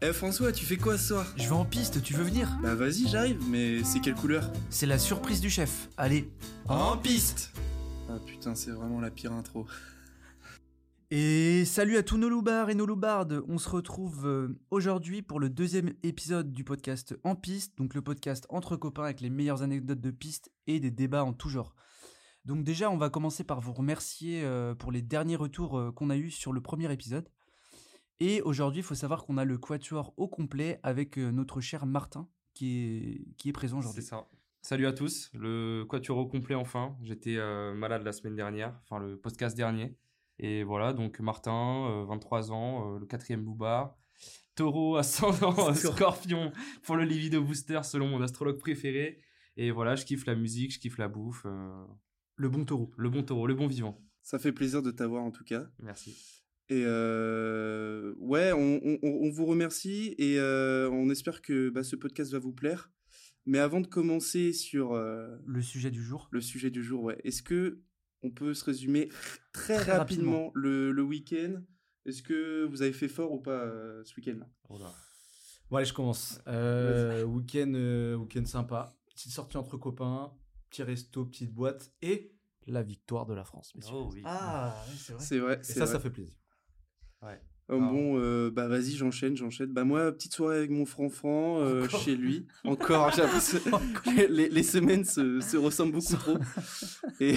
Eh François, tu fais quoi ce soir? Je vais en piste, tu veux venir? Bah vas-y, j'arrive, mais c'est quelle couleur? C'est la surprise du chef. Allez. En piste Ah putain, c'est vraiment la pire intro. Et salut à tous nos loupards et nos loupardes. On se retrouve euh, aujourd'hui pour le deuxième épisode du podcast En piste, donc le podcast entre copains avec les meilleures anecdotes de piste et des débats en tout genre. Donc déjà, on va commencer par vous remercier euh, pour les derniers retours euh, qu'on a eus sur le premier épisode. Et aujourd'hui, il faut savoir qu'on a le quatuor au complet avec euh, notre cher Martin qui est, qui est présent C'est aujourd'hui. ça. Salut à tous, le quatuor au complet enfin. J'étais euh, malade la semaine dernière, enfin le podcast dernier. Et voilà, donc Martin, euh, 23 ans, euh, le quatrième loupard. Taureau, ascendant, scorpion pour le libido booster selon mon astrologue préféré. Et voilà, je kiffe la musique, je kiffe la bouffe. euh, Le bon taureau. le bon taureau, le bon vivant. Ça fait plaisir de t'avoir en tout cas. Merci. Et euh, ouais, on, on- on vous remercie et euh, on espère que bah, ce podcast va vous plaire. Mais avant de commencer sur euh, Le sujet du jour. le sujet du jour, ouais, est-ce que on peut se résumer très, Très rapidement, le, le week-end? Est-ce que vous avez fait fort ou pas euh, ce week-end Oh là. Bon, allez, je commence. Euh, week-end, euh, week-end sympa. Petite sortie entre copains, petit resto, petite boîte et la victoire de la France, messieurs. Oh oui. Ah, oui, c'est vrai. C'est vrai. et ça, vrai. ça fait plaisir. Ouais. Oh, bon, euh, bah vas-y, j'enchaîne, j'enchaîne. Bah moi, petite soirée avec mon franc-franc euh, chez lui. Encore, les, les semaines se, se ressemblent beaucoup trop. Et,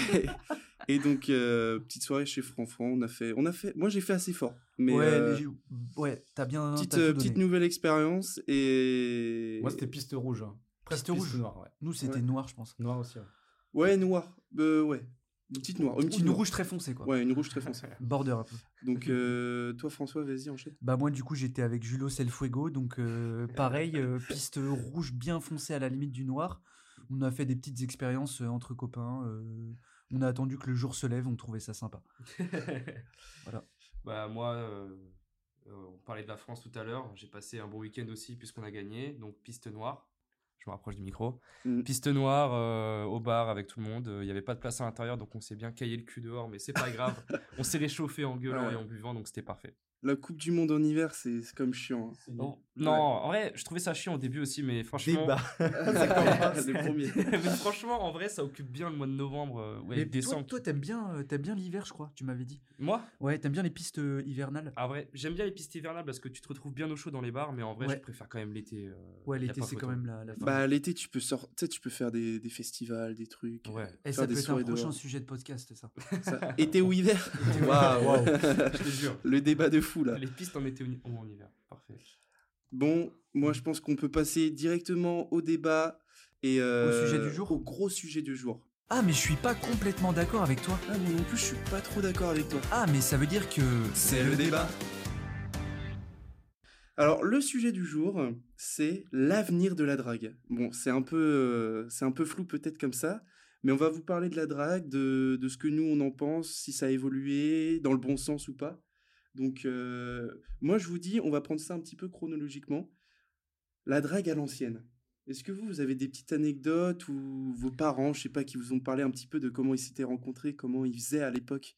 et donc, euh, petite soirée chez franc-franc. On a fait, on a fait. Moi, j'ai fait assez fort. Mais ouais, euh, t'as bien. petite, nouvelle expérience et. Moi, c'était piste rouge. hein. Piste rouge. noire, ouais. Nous, c'était Ouais. noir, je pense. Noir aussi, ouais. Ouais, noir. Euh, ouais, une petite noire, une petite Une noire. rouge très foncée, quoi. Ouais, une rouge très foncée. Border un peu. Donc, euh, toi, François, vas-y, enchaîne. Bah moi du coup j'étais avec Julo Selfuego donc euh, pareil euh, piste rouge bien foncée à la limite du noir. On a fait des petites expériences euh, entre copains. euh, on a attendu que le jour se lève, on trouvait ça sympa. Voilà. Bah moi, euh, euh, on parlait de la France tout à l'heure. J'ai passé un bon week-end aussi puisqu'on a gagné. Donc piste noire. Je me rapproche du micro. Mm. Piste noire euh, au bar avec tout le monde. Euh, Il n'y avait pas de place à l'intérieur, donc on s'est bien caillé le cul dehors, mais c'est pas grave. on s'est réchauffé en gueulant Ouais. et en buvant, donc c'était parfait. La Coupe du Monde en hiver, c'est comme chiant. hein. Oh, Non, en vrai, je trouvais ça chiant au début aussi, mais franchement. Débat. le premier. mais franchement, en vrai, ça occupe bien le mois de novembre, euh, ouais, Mais toi, décembre. toi t'aimes bien, euh, t'aimes bien l'hiver je crois, tu m'avais dit. Moi, Ouais, t'aimes bien les pistes euh, hivernales. ah vrai, j'aime bien les pistes hivernales parce que tu te retrouves bien au chaud dans les bars, mais en vrai, Ouais. je préfère quand même l'été. euh, Ouais, l'été c'est quand même la, la fin. Bah l'été tu peux sortir, tu peux faire des, des festivals, des trucs. Ouais. Et faire ça peut être un prochain sujet de podcast ça. Ça, été ou hiver? Waouh. Je te jure. Le débat de fou là. Les pistes en ou en hiver. Parfait. Bon, moi je pense qu'on peut passer directement au débat et euh, Au sujet du jour Au gros sujet du jour. Ah mais je suis pas complètement d'accord avec toi. Ah mais non plus je suis pas trop d'accord avec toi. Ah mais ça veut dire que C'est le débat. Alors le sujet du jour, c'est l'avenir de la drague. Bon, c'est un peu, euh, c'est un peu flou peut-être comme ça, mais on va vous parler de la drague, de, de ce que nous on en pense, si ça a évolué dans le bon sens ou pas. Donc moi je vous dis, on va prendre ça un petit peu chronologiquement. La drague à l'ancienne. Est-ce que vous, vous avez des petites anecdotes ou vos parents, je sais pas, qui vous ont parlé un petit peu de comment ils s'étaient rencontrés, comment ils faisaient à l'époque?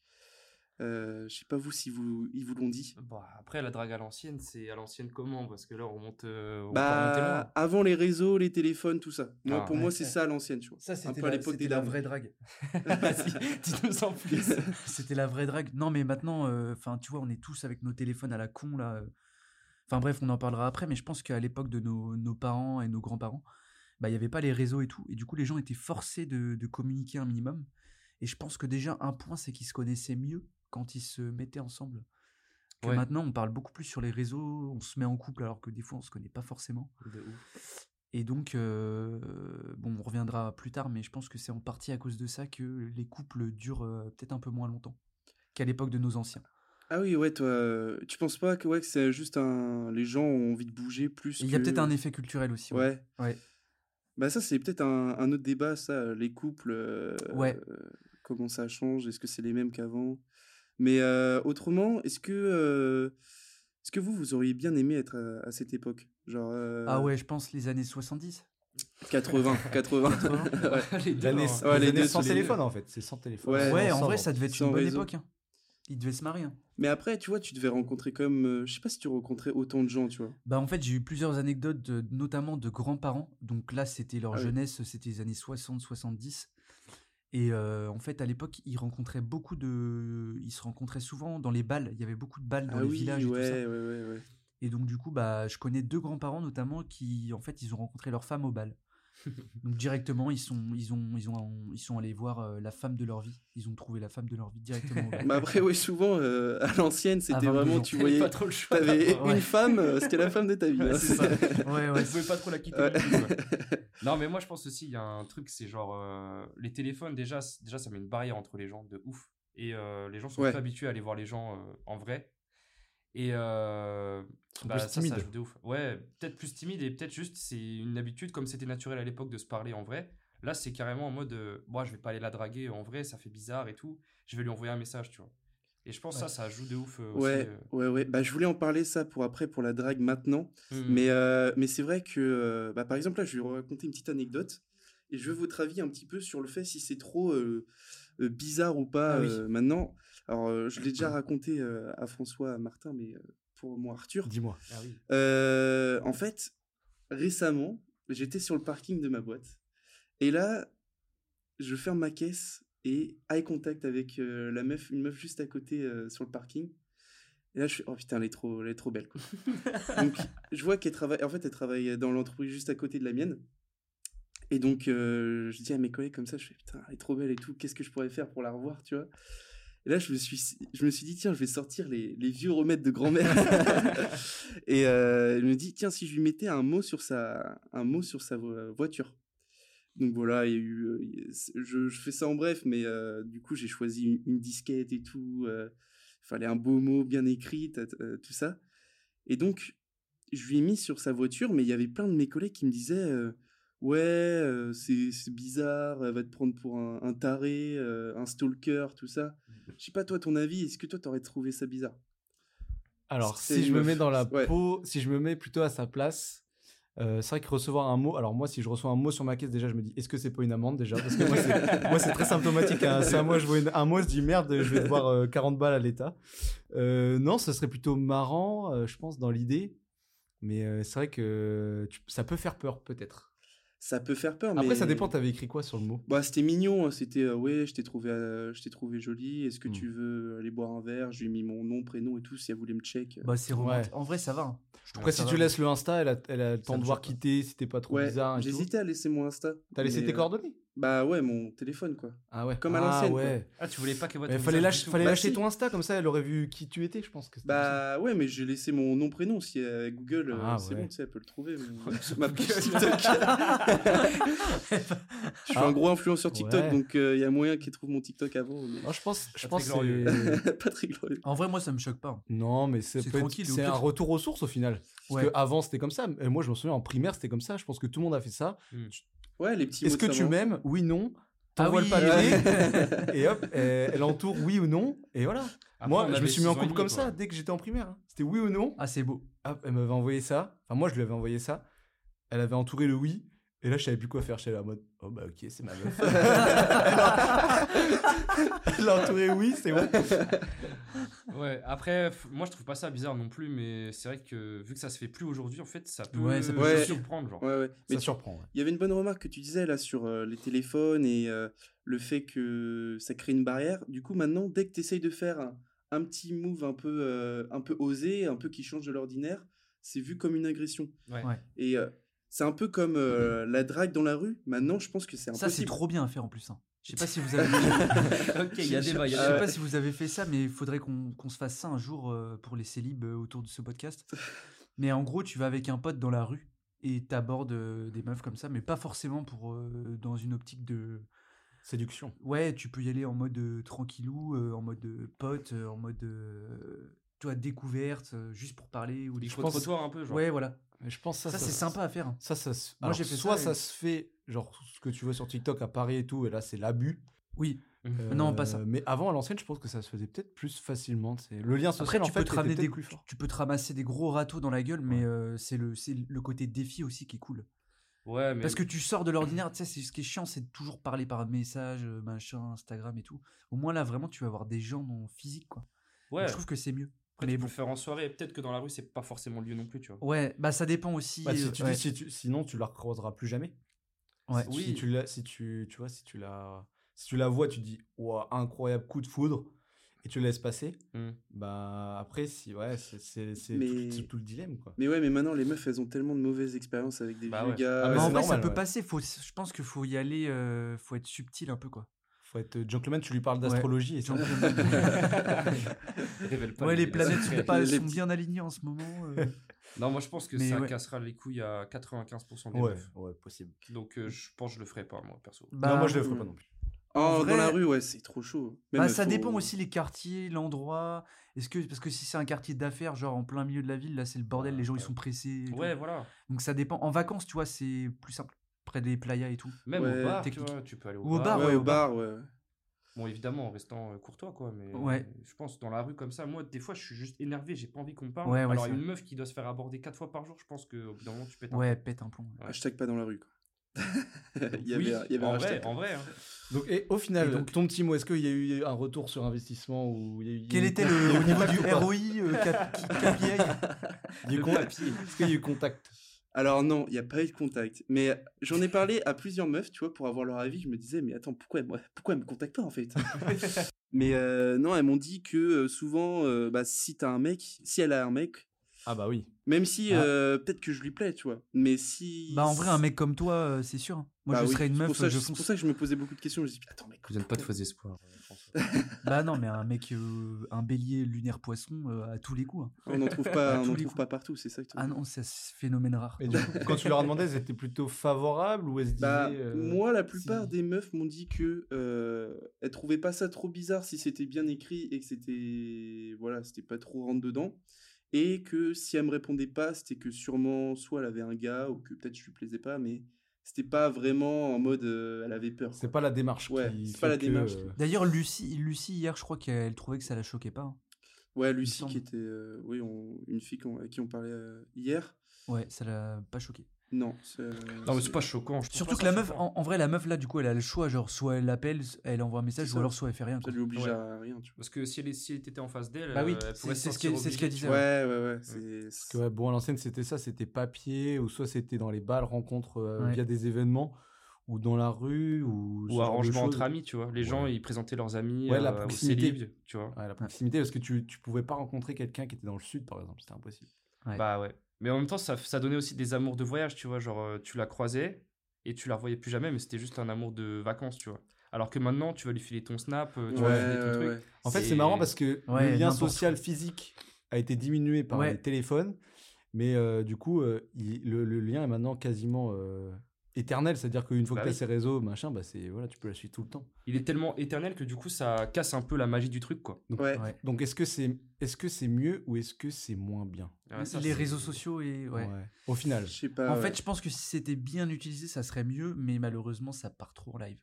Euh, Je sais pas vous si vous, ils vous l'ont dit. Bah, après, la drague à l'ancienne, c'est à l'ancienne comment? Parce que là, on remonte, euh, on Bah, avant les réseaux, les téléphones, tout ça. Moi, Ah, pour ouais, moi, c'est ça à l'ancienne, tu vois. ça c'était à la, l'époque c'était des la vraie drague. Vas-y, dis-nous en plus. C'était la vraie drague. Non, mais maintenant, euh, enfin, tu vois, on est tous avec nos téléphones à la con là. Enfin bref, on en parlera après, mais je pense qu'à l'époque de nos, nos parents et nos grands-parents, bah il y avait pas les réseaux et tout, et du coup les gens étaient forcés de, de communiquer un minimum. Et je pense que déjà un point, c'est qu'ils se connaissaient mieux quand ils se mettaient ensemble. Que Ouais. maintenant, on parle beaucoup plus sur les réseaux, on se met en couple alors que des fois on se connaît pas forcément. De ouf. Et donc, euh, bon, on reviendra plus tard, mais je pense que c'est en partie à cause de ça que les couples durent euh, peut-être un peu moins longtemps qu'à l'époque de nos anciens. Ah oui, ouais, toi, tu penses pas que, ouais, que c'est juste un. Les gens ont envie de bouger plus. Il y a peut-être un effet culturel aussi. Ouais. Ouais. Bah, ça, c'est peut-être un, un autre débat, ça, les couples. euh, Ouais. comment ça change? Est-ce que c'est les mêmes qu'avant? Mais euh, autrement, est-ce que. euh, est-ce que vous, vous auriez bien aimé être à, à cette époque? Genre. euh, Ah ouais, je pense les années 70. 80, 80. Ouais. les deux, L'année. Ouais, les les années deux, sans téléphone, en fait. C'est sans téléphone. Ouais, Ouais, en vrai, ça devait être une bonne époque. hein. Ils devaient se marier. hein. Mais après, tu vois, tu devais rencontrer comme. euh, je sais pas si tu rencontrais autant de gens, tu vois. Bah en fait j'ai eu plusieurs anecdotes de- notamment de grands-parents. Donc là c'était leur Ah oui. jeunesse, c'était les années 60-70. Et euh, en fait à l'époque ils rencontraient beaucoup de... Ils se rencontraient souvent dans les balles. Il y avait beaucoup de balles dans ah les oui, villages et ouais, tout ça. ouais, ouais, ouais. Et donc du coup bah je connais deux grands-parents notamment qui en fait ils ont rencontré leur femme au bal. Donc directement ils sont ils ont ils ont ils sont allés voir euh, la femme de leur vie. Ils ont trouvé la femme de leur vie directement. Mais après, oui, souvent, euh, à l'ancienne, c'était 22 vraiment, tu voyais. pas trop le choix. T'avais Ouais. une femme, euh, c'était la femme de ta vie. Ouais, hein. c'est ça. ouais pouvez pas trop la quitter. Ouais. non plus, quoi. non, mais moi je pense aussi, il y a un truc, c'est genre euh, les téléphones, déjà, déjà, ça met une barrière entre les gens de ouf. Et euh, les gens sont Ouais. plus habitués à aller voir les gens euh, en vrai. Et euh, bah, plus ça, ça timides. joue de ouf. Ouais, peut-être plus timide et peut-être juste c'est une habitude, comme c'était naturel à l'époque de se parler en vrai. Là, c'est carrément en mode, euh, moi, je vais pas aller la draguer en vrai, ça fait bizarre et tout. Je vais lui envoyer un message, tu vois. Et je pense que ça, ça joue de ouf euh, aussi. Ouais, euh. ouais, ouais. Bah, je voulais en parler ça pour après, pour la drague maintenant. Mm. Mais, euh, mais c'est vrai que, euh, bah, par exemple, là, je vais vous raconter une petite anecdote. Et je veux votre avis un petit peu sur le fait si c'est trop bizarre ou pas Ah oui. maintenant. Alors, euh, je l'ai déjà raconté euh, à François, à Martin, mais euh, pour moi, Arthur. Dis-moi. Ah oui. Euh, en fait, récemment, j'étais sur le parking de ma boîte. Et là, je ferme ma caisse et eye contact avec euh, la meuf, une meuf juste à côté euh, sur le parking. Et là, je suis, oh putain, elle est trop, elle est trop belle, quoi. donc, je vois qu'elle travaille, en fait, elle travaille dans l'entreprise juste à côté de la mienne. Et donc, euh, je dis à mes collègues comme ça, je fais, putain, elle est trop belle et tout, qu'est-ce que je pourrais faire pour la revoir, tu vois? Et là, je me suis, je me suis dit, tiens, je vais sortir les, les vieux remèdes de grand-mère. et euh, elle me dit, tiens, si je lui mettais un mot sur sa, un mot sur sa vo- voiture. Donc voilà, il y a eu, euh, je, je fais ça en bref, mais euh, du coup, j'ai choisi une, une disquette et tout. euh, Il fallait un beau mot bien écrit, ta- tout ça. Et donc, je lui ai mis sur sa voiture, mais il y avait plein de mes collègues qui me disaient euh, Ouais, euh, c'est bizarre, elle va te prendre pour un, un taré, euh, un stalker, tout ça. Je sais pas, toi, ton avis, est-ce que toi, t'aurais trouvé ça bizarre? Alors, si je me mets dans la Ouais. peau, si je me mets plutôt à sa place, euh, c'est vrai que recevoir un mot. Alors, moi, si je reçois un mot sur ma caisse, déjà, je me dis, est-ce que c'est pas une amende déjà? Parce que moi, c'est- très symptomatique. hein. C'est à moi, je vois une- un mot, je dis merde, je vais devoir euh, 40 balles à l'État. Euh, non, ce serait plutôt marrant, je pense, dans l'idée. Mais c'est vrai que tu- ça peut faire peur, peut-être. Ça peut faire peur, Après, mais... ça dépend, t'avais écrit quoi sur le mot? Bah, c'était mignon, hein, c'était euh, ouais, je t'ai trouvé, euh, je t'ai trouvé jolie. Est-ce que Hmm. tu veux aller boire un verre? Je lui ai mis mon nom, prénom et tout si elle voulait me check. Bah c'est Ouais. romantique. En vrai ça va. hein. Je Après, ça si va. tu laisses le Insta, elle a, elle a le temps de voir quitter si t'es pas trop ouais, bizarre. j'hésitais à laisser mon Insta. T'as laissé tes euh, coordonnées? Bah ouais, mon téléphone quoi. Ah ouais. Comme à Ah l'ancienne, ouais. Ah, tu voulais pas qu'elle voit Mais ton fallait visage lâcher, fallait Bah, lâcher si. ton Insta, comme ça elle aurait vu qui tu étais, je pense. que Bah ouais, mais j'ai laissé mon nom, prénom. Si euh, Google, euh, Ah, c'est ouais. bon, tu sais, elle peut le trouver. mon- ma TikTok. je suis Ah. un gros influenceur TikTok, Ouais. donc il y a moyen qu'il trouve mon TikTok avant. mais-. Non, je pense, je Pas pense pas très glorieux. En vrai moi ça me choque pas. Non, mais c'est tranquille, c'est un retour aux sources au final. Parce Ouais. que avant c'était comme ça. Et moi je me souviens en primaire c'était comme ça. Je pense que tout le monde a fait ça. Ouais, les petits Est-ce que tu m'aimes? Oui, non. Ah T'envoies oui. le papier et hop, elle, entoure oui ou non. Et voilà. Après, moi on je me suis mis en couple comme quoi. ça dès que j'étais en primaire. C'était oui ou non. Ah c'est beau. Hop, elle m'avait envoyé ça. Enfin, moi, je lui avais envoyé ça. Elle avait entouré le oui. Et là, je savais plus quoi faire. J'étais là en mode, oh bah ok, c'est ma meuf. Entouré oui, c'est bon. Ouais, après, moi je trouve pas ça bizarre non plus, mais c'est vrai que vu que ça se fait plus aujourd'hui, en fait, ça peut, Ouais, ça peut Ouais. surprendre. Genre. Ouais, ouais. Mais Ça surprend. ouais. Il y avait une bonne remarque que tu disais là sur euh, les téléphones et euh, le fait que ça crée une barrière. Du coup, maintenant, dès que tu essayes de faire un, un petit move un peu, euh, un peu osé, un peu qui change de l'ordinaire, c'est vu comme une agression. Ouais. Ouais. Et euh, c'est un peu comme euh, la drague dans la rue. Maintenant, je pense que c'est Ça impossible. c'est trop bien à faire en plus. hein. Je sais pas si vous avez. ok, il y a Je- débat, il y Je a sais pas si vous avez fait ça, mais il faudrait qu'on se fasse ça un jour euh, pour les célibes euh, autour de ce podcast. Mais en gros, tu vas avec un pote dans la rue et t'abordes euh, des meufs comme ça, mais pas forcément pour euh, dans une optique de. Séduction. Ouais, tu peux y aller en mode euh, tranquillou, euh, en mode euh, pote, euh, en mode euh, toi découverte, euh, juste pour parler ou des faut pense- trottoir un peu, genre. Ouais, voilà. Mais je pense Ça, ça, c'est sympa à faire. hein. Ça, ça, se- Moi, j'ai fait soit ça ça, se fait, genre ce que tu vois sur TikTok à Paris et tout, et là c'est l'abus. Oui. Mhm. Non, pas ça. Mais avant à l'ancienne, je pense que ça se faisait peut-être plus facilement. c'est- Le lien social, Après, tu en peux fait, te ramener des plus fort. tu peux te ramasser des gros râteaux dans la gueule, mais Ouais. euh, c'est le c'est le côté défi aussi qui est cool. Ouais, mais. Parce que tu sors de l'ordinaire, tu sais, c'est ce qui est chiant, c'est de toujours parler par message, euh, machin, Instagram et tout. Au moins là, vraiment, tu vas avoir des gens en physique, quoi. Ouais. je trouve que c'est mieux. Après, mais tu peux bon. le faire en soirée. Peut-être que dans la rue, c'est pas forcément le lieu non plus, tu vois. Ouais, bah ça dépend aussi. Bah, si euh, tu ouais. dis, si tu- sinon tu la recroiseras plus jamais. Ouais. Si, Oui. tu la, si tu, tu vois, si tu la, si tu la vois, tu dis, incroyable coup de foudre, et tu la laisses passer. Hmm. Bah après, si ouais, c'est c'est c'est Mais- tout, le dilemme quoi. Mais ouais, mais maintenant, les meufs, elles ont tellement de mauvaises expériences avec des Bah vieux ouais. gars. Ah, Mais mais en vrai, ça peut passer. Faut, je pense qu'il faut y aller. euh, faut être subtil un peu, quoi. Faut être gentleman, tu lui parles d'astrologie et. Révèle pas ouais, les les planètes sont, pas, bien alignées en ce moment. euh. Non, moi je pense que Mais ça ouais. cassera les couilles à 95% des Ouais, meufs. ouais, possible. Donc euh, je pense que je le ferai pas, moi, perso. Bah, non, moi je le ferai euh, pas non plus. Oh, En Dans vrai- la rue, ouais, c'est trop chaud. Même, Bah, ça faut- dépend aussi les quartiers, l'endroit. Est-ce que parce que si c'est un quartier d'affaires, genre en plein milieu de la ville, là c'est le bordel, les gens ils sont pressés. Ouais, voilà. Donc ça dépend. En vacances, tu vois, c'est plus simple. Près des playas et tout. Même Ouais, au bar, tu technique. vois, tu peux aller au Ou au bar. Ouais, ouais, au au bar. bar, ouais. Bon, évidemment, en restant euh, courtois, quoi. Mais Ouais. je pense dans la rue comme ça, moi, des fois, je suis juste énervé, j'ai pas envie qu'on me parle. Ouais, ouais, Alors, une meuf qui doit se faire aborder quatre fois par jour, je pense qu'au bout d'un moment, tu pètes un Ouais, pète un plomb. Ouais. Hashtag pas dans la rue, quoi. il y Oui, avait, il y avait un en vrai, hashtag. en vrai. hein. Donc et au final, Et donc- ton petit mot, est-ce qu'il y a eu un retour sur investissement ou il y a eu- il y a Quel eu- était le niveau du ROI euh, eu Le con- papier. Est-ce qu'il y a eu contact? Alors non, il n'y a pas eu de contact. Mais j'en ai parlé à plusieurs meufs, tu vois, pour avoir leur avis. Je me disais, mais attends, pourquoi, moi, pourquoi elles me contactent pas, en fait? Mais euh, non, elles m'ont dit que euh, souvent, euh, bah, si t'as un mec, si elle a un mec, Ah bah oui. même si Ah. euh, peut-être que je lui plais, tu vois. Mais si... Bah en vrai, un mec comme toi, euh, c'est sûr. hein. Moi, Bah je oui, serais une c'est meuf, pour ça, je C'est pour ça que je me posais beaucoup de questions. Je me dit, attends, mec, Je donne pas de faux espoirs. Bah non, mais un mec, euh, un bélier lunaire poisson euh, à tous les coups. hein. on n'en trouve pas, on en trouve coups. pas partout, c'est ça que tu Ah non, c'est un phénomène rare. Et du coup, quand tu leur as demandé, elles étaient plutôt favorables ou elles se disaient Bah, euh, moi, la plupart si- des meufs m'ont dit que euh, elles trouvaient pas ça trop bizarre si c'était bien écrit et que c'était voilà, c'était pas trop rentre dedans. Et que si elle me répondait pas, c'était que sûrement soit elle avait un gars ou que peut-être je lui plaisais pas, mais c'était pas vraiment en mode euh, elle avait peur. C'est pas la démarche Ouais, c'est pas la que, démarche D'ailleurs, Lucie, Lucie, hier, je crois qu'elle trouvait que ça la choquait pas. hein. Ouais, Lucie qui était, euh, oui, on- une fille à qui on parlait euh, hier. Ouais, ça l'a pas choqué. Non, c'est- Non, mais c'est pas choquant. Surtout pas que la meuf, en, en vrai, la meuf là, du coup, elle a le choix. Genre, soit elle appelle, elle envoie un message, ou alors soit elle fait rien. ça Quoi. lui oblige Ouais. à rien, tu Parce que si elle, si elle était en face d'elle, Bah oui, euh, elle c'est- pourrait c'est se ce qu'elle- ce qu'elle obligée, disait, vois. vois. Ouais, ouais, ouais. c'est- Parce que ouais, bon, à l'ancienne, c'était ça, c'était papier, ou soit c'était dans les balles, rencontres euh, Ouais. via des événements, ou dans la rue, ou. Ou arrangement entre amis, tu vois. Les gens, Ouais. ils présentaient leurs amis Ouais, la euh, proximité. tu vois. Ouais, la proximité, parce que tu, tu pouvais pas rencontrer quelqu'un qui était dans le sud, par exemple, c'était impossible. Ouais. Bah ouais. Mais en même temps, ça, ça donnait aussi des amours de voyage, tu vois. Genre, euh, tu la croisais et tu la revoyais plus jamais, mais c'était juste un amour de vacances, tu vois. Alors que maintenant, tu vas lui filer ton snap, euh, tu vas Ouais, lui filer ton ouais, truc. ouais. En fait, C'est- marrant parce que Ouais, le lien social physique a été diminué par Ouais. les téléphones, mais euh, du coup, euh, il- le, le lien est maintenant quasiment euh, éternel. C'est-à-dire qu'une fois Bah que tu oui. as ces réseaux, machin, bah c'est voilà, tu peux la suivre tout le temps. Il est tellement éternel que du coup, ça casse un peu la magie du truc, quoi. Ouais. Ouais. Donc, est-ce que c'est est-ce que c'est mieux ou est-ce que c'est moins bien? Ouais, ça, les c'est- réseaux sociaux et ouais. Au final. Je sais pas. En ouais. fait, je pense que si c'était bien utilisé, ça serait mieux, mais malheureusement, ça part trop en live.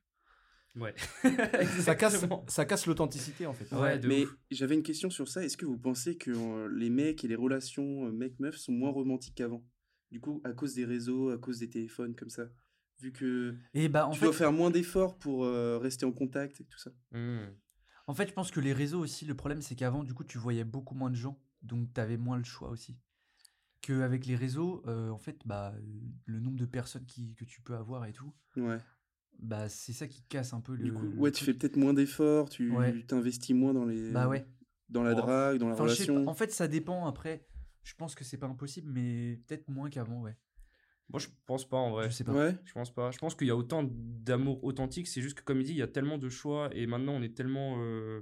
Ouais. ça casse, ça casse l'authenticité en fait. Ouais, de mais ouf. j'avais une question sur ça. Est-ce que vous pensez que euh, les mecs et les relations euh, mec-meuf sont moins romantiques qu'avant? Du coup, à cause des réseaux, à cause des téléphones, comme ça Vu que Et bah, en tu fait, dois faire moins d'efforts pour euh, rester en contact et tout ça. Hmm. en fait, je pense que les réseaux aussi, le problème, c'est qu'avant, du coup, tu voyais beaucoup moins de gens, donc tu avais moins le choix aussi. Qu'avec les réseaux, euh, en fait, bah, le nombre de personnes qui, que tu peux avoir et tout, Ouais. bah, c'est ça qui casse un peu le. Du coup, le ouais, tu fais peut-être moins d'efforts, tu Ouais. t'investis moins dans les. Bah ouais. Dans la drague, dans la Enfin, relation. En fait, ça dépend. Après, je pense que c'est pas impossible, mais peut-être moins qu'avant, ouais. Moi, je pense pas en vrai. Je sais pas. Ouais. Je pense pas. Je pense qu'il y a autant d'amour authentique. C'est juste que, comme il dit, il y a tellement de choix et maintenant on est tellement euh,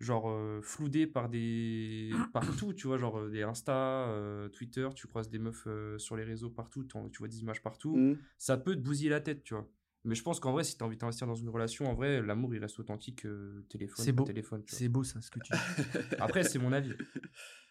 genre euh, floudé par des partout. Tu vois, genre euh, des Insta, euh, Twitter. Tu croises des meufs euh, sur les réseaux partout. Tu vois des images partout. Mhm. Ça peut te bousiller la tête, tu vois. Mais je pense qu'en vrai, si tu as envie d'investir dans une relation, en vrai, l'amour il reste authentique euh, téléphone. C'est beau. téléphone. C'est beau, ça, ce que tu dis. Après, c'est mon avis.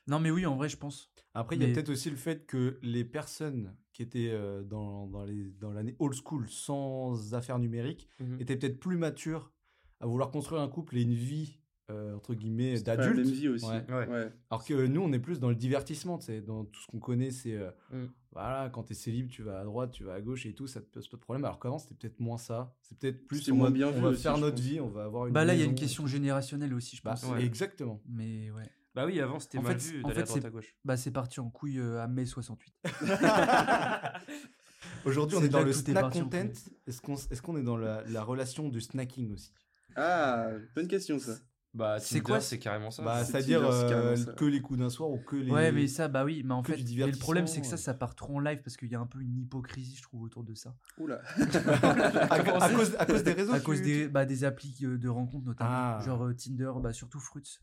non, mais oui, en vrai, je pense. Après, il y a peut-être aussi le fait que les personnes qui étaient euh, dans, dans les- dans l'année old school sans affaires numériques Mhm. étaient peut-être plus matures à vouloir construire un couple et une vie euh, entre guillemets, la même vie aussi. Ouais. Ouais. Ouais. Alors que nous, on est plus dans le divertissement, tu sais, dans tout ce qu'on connaît, c'est euh, Mm. voilà, quand t'es célib, tu vas à droite, tu vas à gauche et tout, ça te pose pas de problème. Alors qu'avant, c'était peut-être moins ça. C'est peut-être plus en moins mode, bien on va aussi, faire notre pense. vie, on va avoir une. Bah là, il y a une question générationnelle aussi, je Bah, pense. Ouais. Exactement. Mais ouais. Bah oui, avant c'était mal vu en d'aller fait, à droite c'est- à gauche. Bah c'est parti en couille euh, à mai 68. Aujourd'hui, on est dans le est snack en content. Est-ce qu'on est, qu'on est dans la, la relation du snacking aussi? Ah, bonne question ça. Bah C'est quoi, c'est carrément ça. Bah, c'est c'est-à-dire euh, que les coups d'un soir ou que les. Ouais, mais ça, bah oui, mais en fait, mais le problème, c'est que ça, ça part trop en live parce qu'il y a un peu une hypocrisie, je trouve, autour de ça. Oula. à, à cause, à cause des réseaux. à cause des, bah, des applis euh, de rencontres, notamment. Ah. Genre euh, Tinder, bah, surtout Fruits,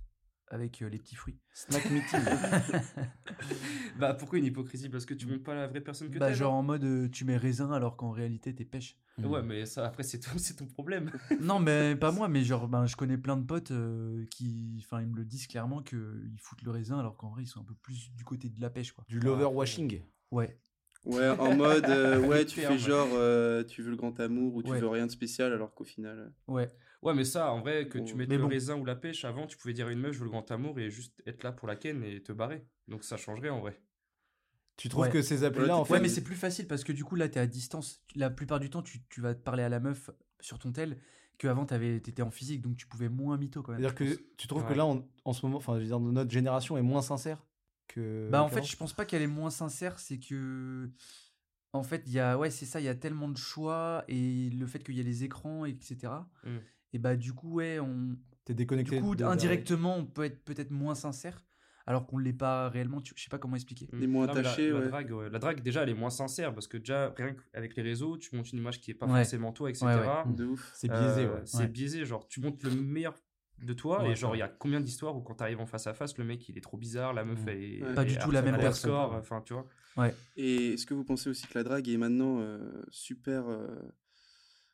avec euh, les petits fruits. Snack meeting. Bah pourquoi une hypocrisie? Parce que tu montres pas la vraie personne que Bah, t'es. genre en mode euh, tu mets raisin alors qu'en réalité t'es pêche. Ouais, mais ça après c'est ton, c'est ton problème. non, mais pas moi, mais genre, ben, je connais plein de potes euh, qui, enfin, ils me le disent clairement qu'ils foutent le raisin alors qu'en vrai ils sont un peu plus du côté de la pêche, quoi. Du lover washing. Ouais. Ouais, en mode, euh, ouais, tu fais genre, euh, tu veux le grand amour ou tu Ouais. veux rien de spécial alors qu'au final. euh, Ouais. Ouais, mais ça, en vrai, que tu Bon. mettes le bon. raisin ou la pêche, avant, tu pouvais dire à une meuf, je veux le grand amour et juste être là pour la ken et te barrer. Donc ça changerait en vrai. Tu trouves Ouais. que ces applis-là, Ouais, en t'es- Ouais, fait. mais c'est plus facile parce que du coup là t'es à distance. La plupart du temps, tu, tu vas te parler à la meuf sur ton tel qu'avant t'avais- t'étais en physique donc tu pouvais moins mytho quand même. C'est-à-dire que tu trouves que là, on- en ce moment, enfin, je veux dire, notre génération est moins sincère que. Bah en fait, je pense pas qu'elle est moins sincère, c'est que en fait, il y a ouais, c'est ça, il y a tellement de choix et le fait qu'il y ait les écrans etc. Mm. Et bah du coup ouais, on T'es déconnecté. du coup de- indirectement, on peut être peut-être moins sincère alors qu'on l'est pas réellement, tu- je sais pas comment expliquer. Les moins mais la- attachés, la, ouais. drague, ouais. La drague, déjà, elle est moins sincère parce que déjà, rien qu'avec les réseaux, tu montes une image qui est pas Ouais. forcément toi, etc. Ouais, ouais. De ouf. C'est biaisé, Euh, ouais. C'est Ouais. biaisé, genre tu montres le meilleur de toi Ouais, et genre ouais. il y a combien d'histoires où quand t'arrives en face à face, le mec il est trop bizarre, la meuf Mm. elle est Ouais. Pas du tout la même personne. enfin tu vois. Et est-ce que vous pensez aussi que la drague est maintenant euh, super. euh,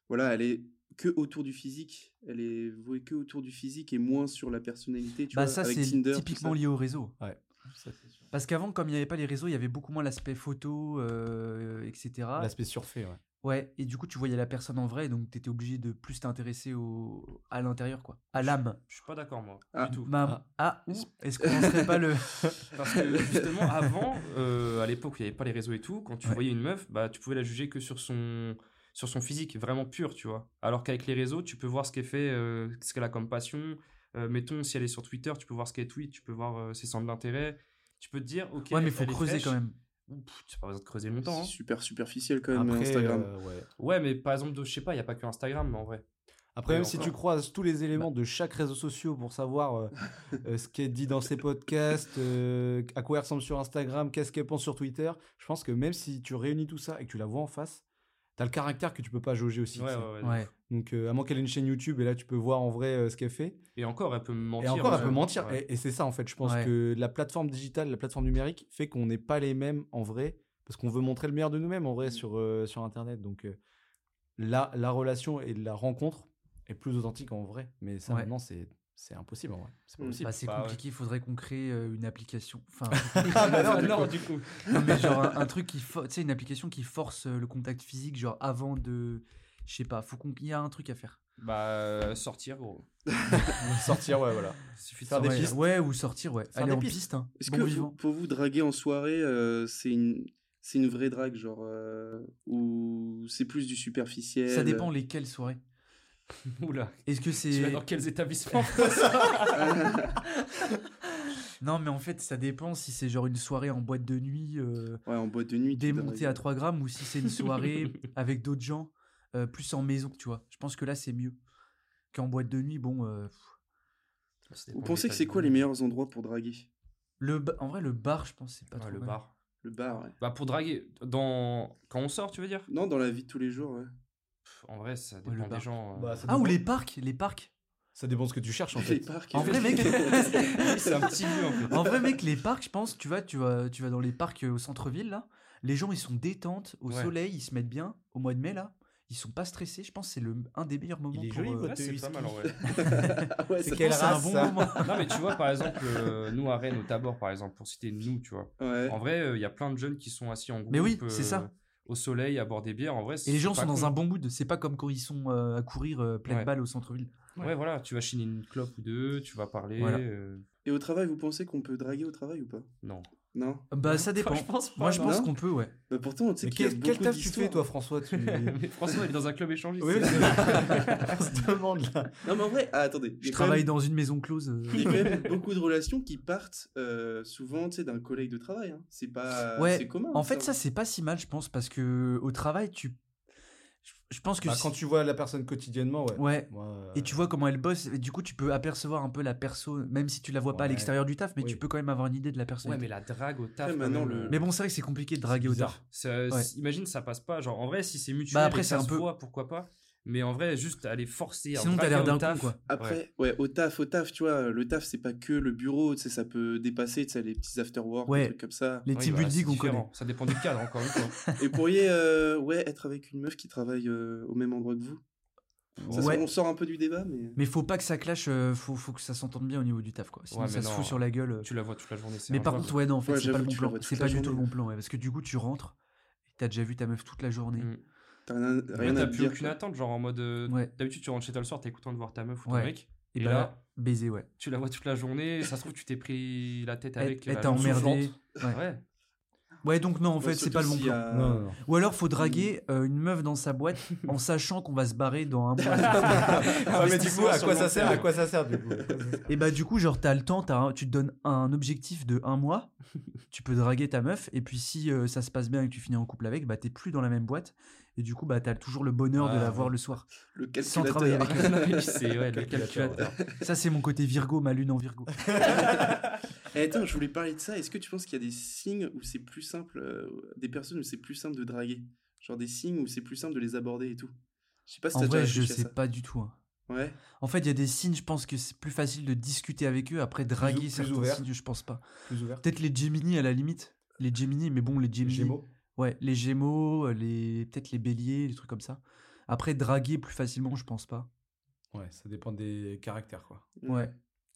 Voilà, elle est que autour du physique. Elle est vouée que autour du physique et moins sur la personnalité. Tu Bah vois, ça avec c'est typiquement ça. lié au réseau. Ouais. Ça. Parce qu'avant, comme il n'y avait pas les réseaux, il y avait beaucoup moins l'aspect photo, euh, etc. L'aspect surfait, ouais. Ouais, et du coup, tu voyais la personne en vrai, donc tu étais obligé de plus t'intéresser au... à l'intérieur, quoi. À l'âme. Je suis pas d'accord moi, Ah. du tout. Bah, ah, ouh, est-ce qu'on lancerait pas le. Parce que justement, avant, euh, à l'époque où il n'y avait pas les réseaux et tout, quand tu Ouais. voyais une meuf, bah, tu pouvais la juger que sur son, sur son physique, vraiment pur, tu vois. Alors qu'avec les réseaux, tu peux voir ce qu'elle fait, euh, ce qu'elle a comme passion. Euh, mettons, si elle est sur Twitter, tu peux voir ce qu'elle tweet, tu peux voir euh, ses centres d'intérêt. Tu peux te dire, ok, ouais, mais faut elle est creuser fraîche. quand même. Tu n'as pas besoin de creuser longtemps. C'est hein. super superficiel quand même, Après, Instagram. euh, ouais. Ouais, mais par exemple, je sais pas, il n'y a pas que Instagram, mais en vrai. Après, même si tu croises tous les éléments de chaque réseau social pour savoir euh, euh, ce qu'elle dit dans ses podcasts, euh, à quoi elle ressemble sur Instagram, qu'est-ce qu'elle pense sur Twitter, je pense que même si tu réunis tout ça et que tu la vois en face, t'as le caractère que tu peux pas jauger aussi. Ouais, ouais, ouais. Donc, euh, à moins qu'elle ait une chaîne YouTube et là, tu peux voir en vrai euh, ce qu'elle fait. Et encore, elle peut me mentir. et encore, elle ouais. peut mentir. Ouais. Et, et c'est ça, en fait. Je pense Ouais. que la plateforme digitale, la plateforme numérique fait qu'on n'est pas les mêmes en vrai parce qu'on veut montrer le meilleur de nous-mêmes en vrai sur, euh, sur Internet. Donc, euh, là, la relation et la rencontre est plus authentique en vrai. Mais ça, Ouais. maintenant, c'est c'est impossible en vrai. C'est pas Mm. possible. Bah, c'est Bah, ouais. compliqué, il faudrait qu'on crée euh, une application. Enfin, Ah, bah non, du non, coup. du coup. non, mais genre un, un truc qui. Tu sais, une application qui force euh, le contact physique, genre avant de. Je sais pas, faut qu'on. Il y a un truc à faire. Bah, euh, sortir, gros. Sortir, ouais, voilà. Il suffit de Faire des ouais, sortir. pistes. ouais, ou sortir, ouais. Faire Aller des en pistes. piste. hein. Est-ce Bon que vivant. vous- pour vous, draguer en soirée, euh, c'est une, c'est une vraie drague, genre, euh, ou c'est plus du superficiel? Ça dépend lesquelles soirées. Oula. Est-ce que Tu vas c'est. dans quels établissements Non, mais en fait, ça dépend si c'est genre une soirée en boîte de nuit euh, Ouais, en boîte de nuit. démontée à dragues. 3 grammes ou si c'est une soirée avec d'autres gens, euh, plus en maison, tu vois. Je pense que là, c'est mieux. Qu'en boîte de nuit, bon. euh. Vous pensez que c'est quoi les meilleurs endroits pour draguer? Le ba- En vrai, le bar, je pense, c'est pas Ouais, trop le mal. bar. Le bar, ouais. Bah, pour draguer, dans... quand on sort, tu veux dire? Non, dans la vie de tous les jours, ouais. En vrai, ça dépend des bar. gens. euh. Bah, ça Ah, ou les parcs Les parcs Ça dépend de ce que tu cherches en Les fait. parcs. En vrai, mec. Oui, c'est un petit lieu, en fait. En vrai, mec, les parcs, je pense, tu vas, tu vas, tu vas dans les parcs euh, au centre-ville, là. Les gens, ils sont détentes, au Ouais. soleil, ils se mettent bien. Au mois de mai, là, ils sont pas stressés. Je pense que c'est le un des meilleurs moments. est pour, joli, euh, votre Ouais, c'est pas mal, en vrai. Ouais, C'est quelle c'est un race, bon ça moment. non, mais tu vois, par exemple, euh, nous à Rennes, au Tabor, par exemple, pour citer nous, tu vois. Ouais. En vrai, il y a plein de jeunes qui sont assis en groupe. Mais oui, c'est euh, ça. Au soleil, à boire des bières. En vrai, Et les gens sont dans un bon mood. C'est pas comme quand ils sont euh, à courir euh, plein de Ouais. balles au centre-ville. Ouais, voilà, tu vas chiner une clope ou deux, tu vas parler. Voilà. euh, Et au travail, vous pensez qu'on peut draguer au travail ou pas? Non. Non Bah, ça dépend. Je pense pas, Moi, je non. pense qu'on peut, ouais. bah Pourtant, tu sais qu'il y a quel, quel beaucoup taf tu fais, toi, François? Tu... mais François, il est dans un club échangiste. Oui, on se demande là. Non, mais en vrai, ah, attendez. Je travaille même- dans une maison close. euh. Il y a quand même beaucoup de relations qui partent euh, souvent tu sais, d'un collègue de travail. Hein. C'est pas Ouais, c'est commun. En fait, ça, c'est pas si mal, je pense, parce que au travail, tu. Je- pense que. Bah, quand tu vois la personne quotidiennement, ouais. Ouais. Moi, euh, Et tu vois comment elle bosse, et du coup, tu peux apercevoir un peu la perso, même si tu la vois pas à l'extérieur du taf, mais Oui. tu peux quand même avoir une idée de la personne. Ouais, mais la drague au taf. Maintenant, le- euh, Mais bon, c'est vrai que c'est compliqué de draguer au taf. Ouais. Imagine, ça passe pas. Genre, en vrai, si c'est mutuel, Bah, après, et que c'est un peu- voit, pourquoi pas? Mais en vrai, juste aller forcer. à Sinon, t'as l'air d'un con, taf, quoi. Après, ouais. au taf, au taf, tu vois, le taf, c'est pas que le bureau, tu sais, ça peut dépasser, tu sais, les petits after-work, Ouais. des trucs comme ça. Les Oui, team voilà, building, c'est on connaît. différent. Ça dépend du cadre, encore une fois. Et pourriez, euh, ouais, être avec une meuf qui travaille euh, au même endroit que vous Ça, Ouais. On sort un peu du débat, mais... Mais faut pas que ça clash, euh, faut, faut que ça s'entende bien au niveau du taf, quoi. Sinon, Ouais, ça se fout sur la gueule. euh. tu la vois toute la journée. c'est Mais par contre, ouais, non, en fait, Ouais, c'est pas le bon plan. C'est pas du tout le bon plan, ouais. Parce que du coup, tu rentres, t'as déjà vu ta meuf toute la journée. Mm. T'as rien, Ouais, rien à plus dire. aucune quoi. attente, genre en mode. euh, Ouais. D'habitude, tu rentres chez toi le soir, t'es content de voir ta meuf ou ton Ouais. mec. Et, Et bah, là- baiser, ouais. Tu la vois toute la journée. Ça se trouve, tu t'es pris la tête avec. elle t'a emmerdé. Ouais. Ouais. Donc non, en Ouais, fait, c'est pas le bon plan. a- Non, non, non. Ou alors, faut draguer euh, une meuf dans sa boîte en sachant qu'on va se barrer dans un mois. Ah, mais du coup, à quoi ça sert À quoi ça sert du coup? Et bah, du coup, genre, t'as le temps, t'as un- tu te donnes un objectif de un mois, tu peux draguer ta meuf, et puis si euh, ça se passe bien et que tu finis en couple avec, bah, t'es plus dans la même boîte, et du coup, bah, t'as toujours le bonheur de la voir le soir. Le Sans calculateur. travailler avec elle. Non, mais c'est ouais, le Calculateur, calculateur. Ça, c'est mon côté Virgo, ma lune en Virgo. Eh, attends, je voulais parler de ça. Est-ce que tu penses qu'il y a des signes où c'est plus simple, euh, des personnes où c'est plus simple de draguer? Genre des signes où c'est plus simple de les aborder et tout? Je sais pas si En déjà vrai, je réfléchi à sais ça. pas du tout. hein. Ouais. En fait, il y a des signes, je pense que c'est plus facile de discuter avec eux. Après, draguer plus certains ouvert. signes, je pense pas. Plus ouvert. Peut-être les Gemini à la limite. Les Gemini, mais bon, les Gemini. Gémeaux. Ouais, les Gémeaux, les peut-être les Béliers, des trucs comme ça. Après, draguer plus facilement, je pense pas. Ouais, ça dépend des caractères quoi. Ouais.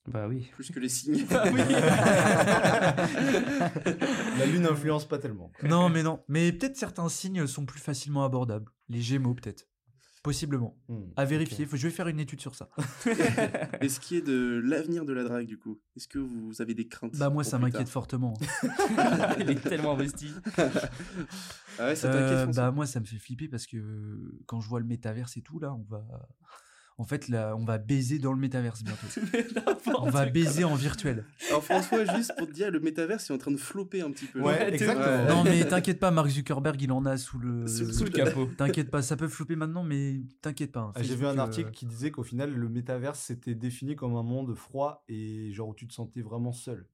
Bah oui. Plus que les signes. La lune influence pas tellement. quoi. non, mais non. Mais peut-être certains signes sont plus facilement abordables. Les Gémeaux, peut-être. Possiblement. Hmm. À vérifier. Faut, je vais faire une étude sur ça. Et ce qui est de l'avenir de la drague, du coup, est-ce que vous avez des craintes Bah, moi, ça m'inquiète fortement. Il est tellement investi. Ah ouais, ça t'inquiète Euh, bah moi ça me fait flipper parce que quand je vois le métaverse et tout là, on va en fait là, on va baiser dans le métaverse bientôt. on va baiser en virtuel. Alors François, juste pour te dire, le métaverse est en train de flopper un petit peu. Ouais, t'es exactement. vrai. Non mais t'inquiète pas, Mark Zuckerberg il en a sous le Sous- Sous le capot. T'inquiète pas, ça peut flopper maintenant mais t'inquiète pas. hein. Ah, J'ai vu un euh, article qui disait qu'au final, le métaverse c'était défini comme un monde froid et genre où tu te sentais vraiment seul.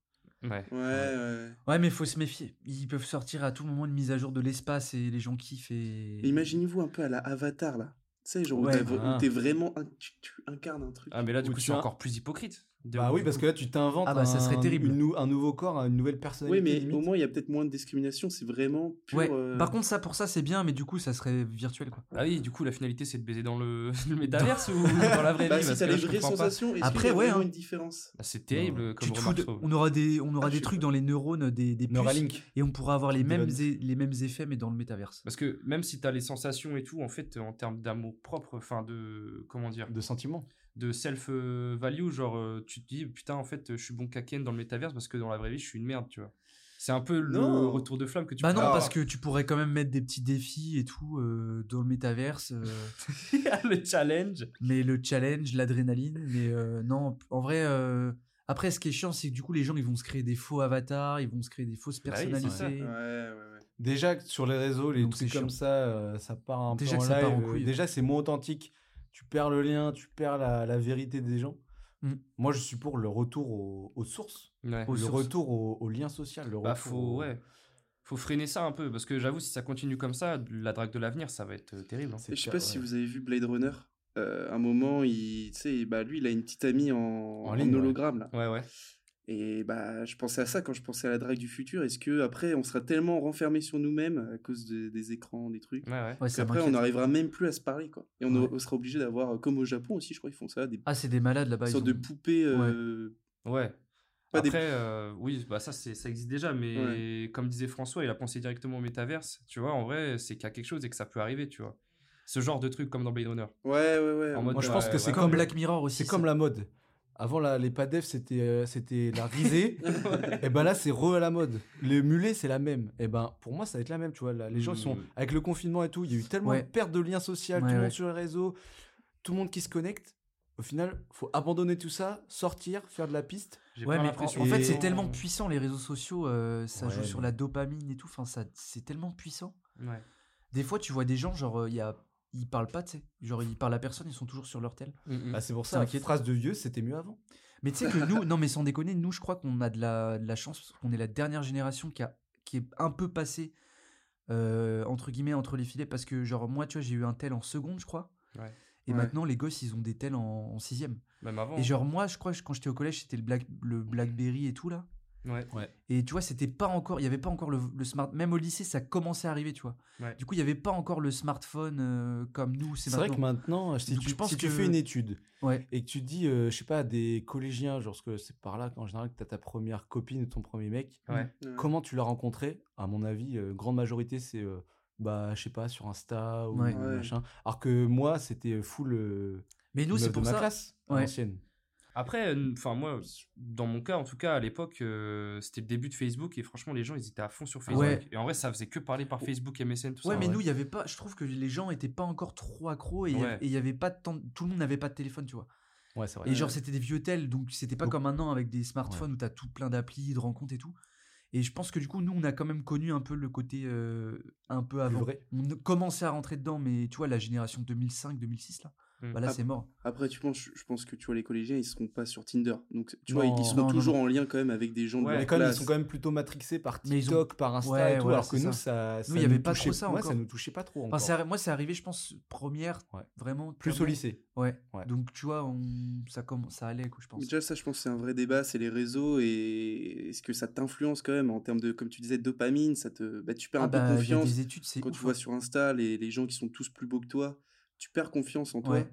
Ouais. Ouais, ouais. Ouais mais faut se méfier. Ils peuvent sortir à tout moment une mise à jour de l'espace et les gens kiffent. Et Imaginez-vous un peu à la Avatar, là. Tu sais, genre où Ouais. où Ah. t'es vraiment... un- tu, tu incarnes un truc. Ah, mais là, du Ou coup, tu as- encore plus hypocrite. De- Bah oui, parce que là tu t'inventes Ah bah, ça serait un- terrible. une un nouveau corps, une nouvelle personnalité. Oui, mais limite. au moins, il y a peut-être moins de discrimination. C'est vraiment pur... Ouais. euh, Par contre ça pour ça c'est bien mais du coup ça serait virtuel quoi. Ah oui, du coup, la finalité, c'est de baiser dans le, le métaverse ou dans la vraie bah, vie si parce t'as que les vraies sensations, est-ce Après, qu'il y a ouais, vraiment hein. une différence? Bah, c'est terrible Tu comme remarque, de- on aura des on aura Ah, des trucs pas. dans les neurones des, des puces, Neuralink. et on pourra avoir les mêmes les mêmes effets mais dans le métaverse. Parce que même si t'as les sensations et tout, en fait, en termes d'amour propre, enfin de. Comment dire? De sentiments. De self-value, genre, euh, tu te dis, putain, en fait, je suis bon caken dans le métaverse parce que dans la vraie vie, je suis une merde, tu vois. C'est un peu le Non. retour de flamme que tu Bah non, parce que tu pourrais quand même mettre des petits défis et tout euh, dans le métaverse. euh, le challenge. mais le challenge, l'adrénaline. Mais euh, non, en vrai, euh, après, ce qui est chiant, c'est que du coup, les gens, ils vont se créer des faux avatars, ils vont se créer des fausses Bah oui, personnalités. Ouais, ouais, ouais. Déjà sur les réseaux, les Donc, trucs comme ça, euh, ça part un Déjà peu en que ça part en live, couille. Déjà, c'est moins authentique. Tu perds le lien, tu perds la, la vérité des gens. Mm. Moi, je suis pour le retour aux, aux sources, Ouais. Aux le sources. retour au, au lien social. Le Bah, retour faut, au- ouais. faut freiner ça un peu parce que j'avoue, si ça continue comme ça, la drague de l'avenir, ça va être euh, terrible. hein. Je sais pas si vous avez vu Blade Runner. Euh, un moment, il, tu sais, bah, lui, il a une petite amie en, en ligne, ouais. hologramme, là. Ouais, ouais. Et bah, je pensais à ça quand je pensais à la drague du futur. Est-ce que après, on sera tellement renfermé sur nous-mêmes à cause de- des écrans, des trucs, Ouais, ouais. Ouais, ça qu'après, on n'arrivera même plus à se parler, quoi. Et on, Ouais. on sera obligé d'avoir, comme au Japon aussi, je crois, ils font ça, des Ah, c'est des malades là-bas. ils sortes ont- de poupées. euh, Ouais. Pas des- Après, euh, oui, bah ça, c'est- ça existe déjà, mais comme disait François, il a pensé directement au métaverse. Tu vois, en vrai, c'est qu'il y a quelque chose et que ça peut arriver, tu vois. Ce genre de truc comme dans Blade Runner. Ouais, ouais, ouais. En mode, Moi, je pense que ouais. c'est Comme comme, Black Mirror aussi. c'est comme la mode. Avant, la- les padefs, c'était euh, c'était la risée. et ben là, c'est re à la mode. Les mulets, c'est la même. Et ben, pour moi, ça va être la même, tu vois. Là, les gens, ils sont, Mm. avec le confinement et tout, il y a eu tellement Ouais. de perte de liens sociaux, Ouais, tout le ouais. monde sur les réseaux, tout le monde qui se connecte. Au final, faut abandonner tout ça, sortir, faire de la piste. Ouais, mais en, fait, c'est tellement puissant les réseaux sociaux, euh, ça Ouais, joue sur la dopamine et tout. Enfin, ça, c'est tellement puissant. Ouais. Des fois, tu vois des gens, genre, euh, il y a, ils parlent pas, tu sais. Genre, ils parlent à personne, ils sont toujours sur leur tel. Mm. Bah, c'est pour C'est ça, inquiétant. phrase de vieux, c'était mieux avant. Mais tu sais que nous, non, mais sans déconner, nous, je crois qu'on a de la, de la chance parce qu'on est la dernière génération qui, a, qui est un peu passée, euh, entre guillemets, entre les filets. Parce que, genre, moi, tu vois, j'ai eu un tel en seconde, je crois. Ouais. Et Ouais. maintenant, les gosses, ils ont des tels en, en sixième. Même avant. Et genre, moi, je crois que quand j'étais au collège, c'était le, Black, le Blackberry et tout, là. Ouais. Et tu vois, c'était pas encore, il y avait pas encore le, le smart. Même au lycée, ça commençait à arriver, tu vois. Ouais. Du coup, il y avait pas encore le smartphone euh, comme nous. C'est vrai que maintenant. maintenant, si, Donc, tu, je pense si tu que- fais une étude Ouais. et que tu dis, euh, je sais pas, à des collégiens, genre, parce que c'est par là qu'en général que tu as ta première copine ou ton premier mec, Ouais. Ouais. comment tu l'as rencontré À mon avis, euh, grande majorité, c'est, euh, bah, je sais pas, sur Insta ou machin. Alors que moi, c'était full. euh, Mais nous, c'est pour ma ça. classe, Ouais. l'ancienne. Après, enfin moi, dans mon cas, en tout cas, à l'époque, euh, c'était le début de Facebook et franchement, les gens, ils étaient à fond sur Facebook. Ouais. Et en vrai, ça faisait que parler par Facebook, MSN, tout Ouais, ça. mais nous, il y avait pas. Je trouve que les gens étaient pas encore trop accros et il y Ouais. avait- et il y avait pas de temps. Tout le monde n'avait pas de téléphone, tu vois. Ouais, c'est vrai. Et genre, c'était des vieux tels, donc c'était pas Donc- comme maintenant avec des smartphones où t'as tout plein d'applis, de rencontres et tout. Et je pense que du coup, nous, on a quand même connu un peu le côté euh, un peu avant. vrai. On commençait à rentrer dedans, mais tu vois, la génération 2005-2006, là, Mm. bah là, c'est mort. Après, tu penses, je pense que tu vois, les collégiens, ils seront pas sur Tinder. Donc, tu Non. vois, ils seront Non, toujours non. en lien quand même avec des gens de Ouais, leur Mais ils classe. sont quand même plutôt matrixés par ils ont- TikTok, par Insta Ouais, et tout, voilà, alors que nous, ça. ça. Nous, il y avait nous pas touchait- trop ça ouais, encore. ça nous touchait pas trop. Enfin, encore. arri- moi, c'est arrivé, je pense, première, Ouais. vraiment. Plus au lycée. Ouais. Ouais. Donc, tu vois, on... ça, commence, ça allait, quoi, je pense. Déjà, ça, je pense que c'est un vrai débat, c'est les réseaux et est-ce que ça t'influence quand même en termes de, comme tu disais, dopamine, ça te, bah, tu perds Ah un peu bah, confiance. Quand tu vois hein. sur Insta les, les gens qui sont tous plus beaux que toi, tu perds confiance en toi. Ouais.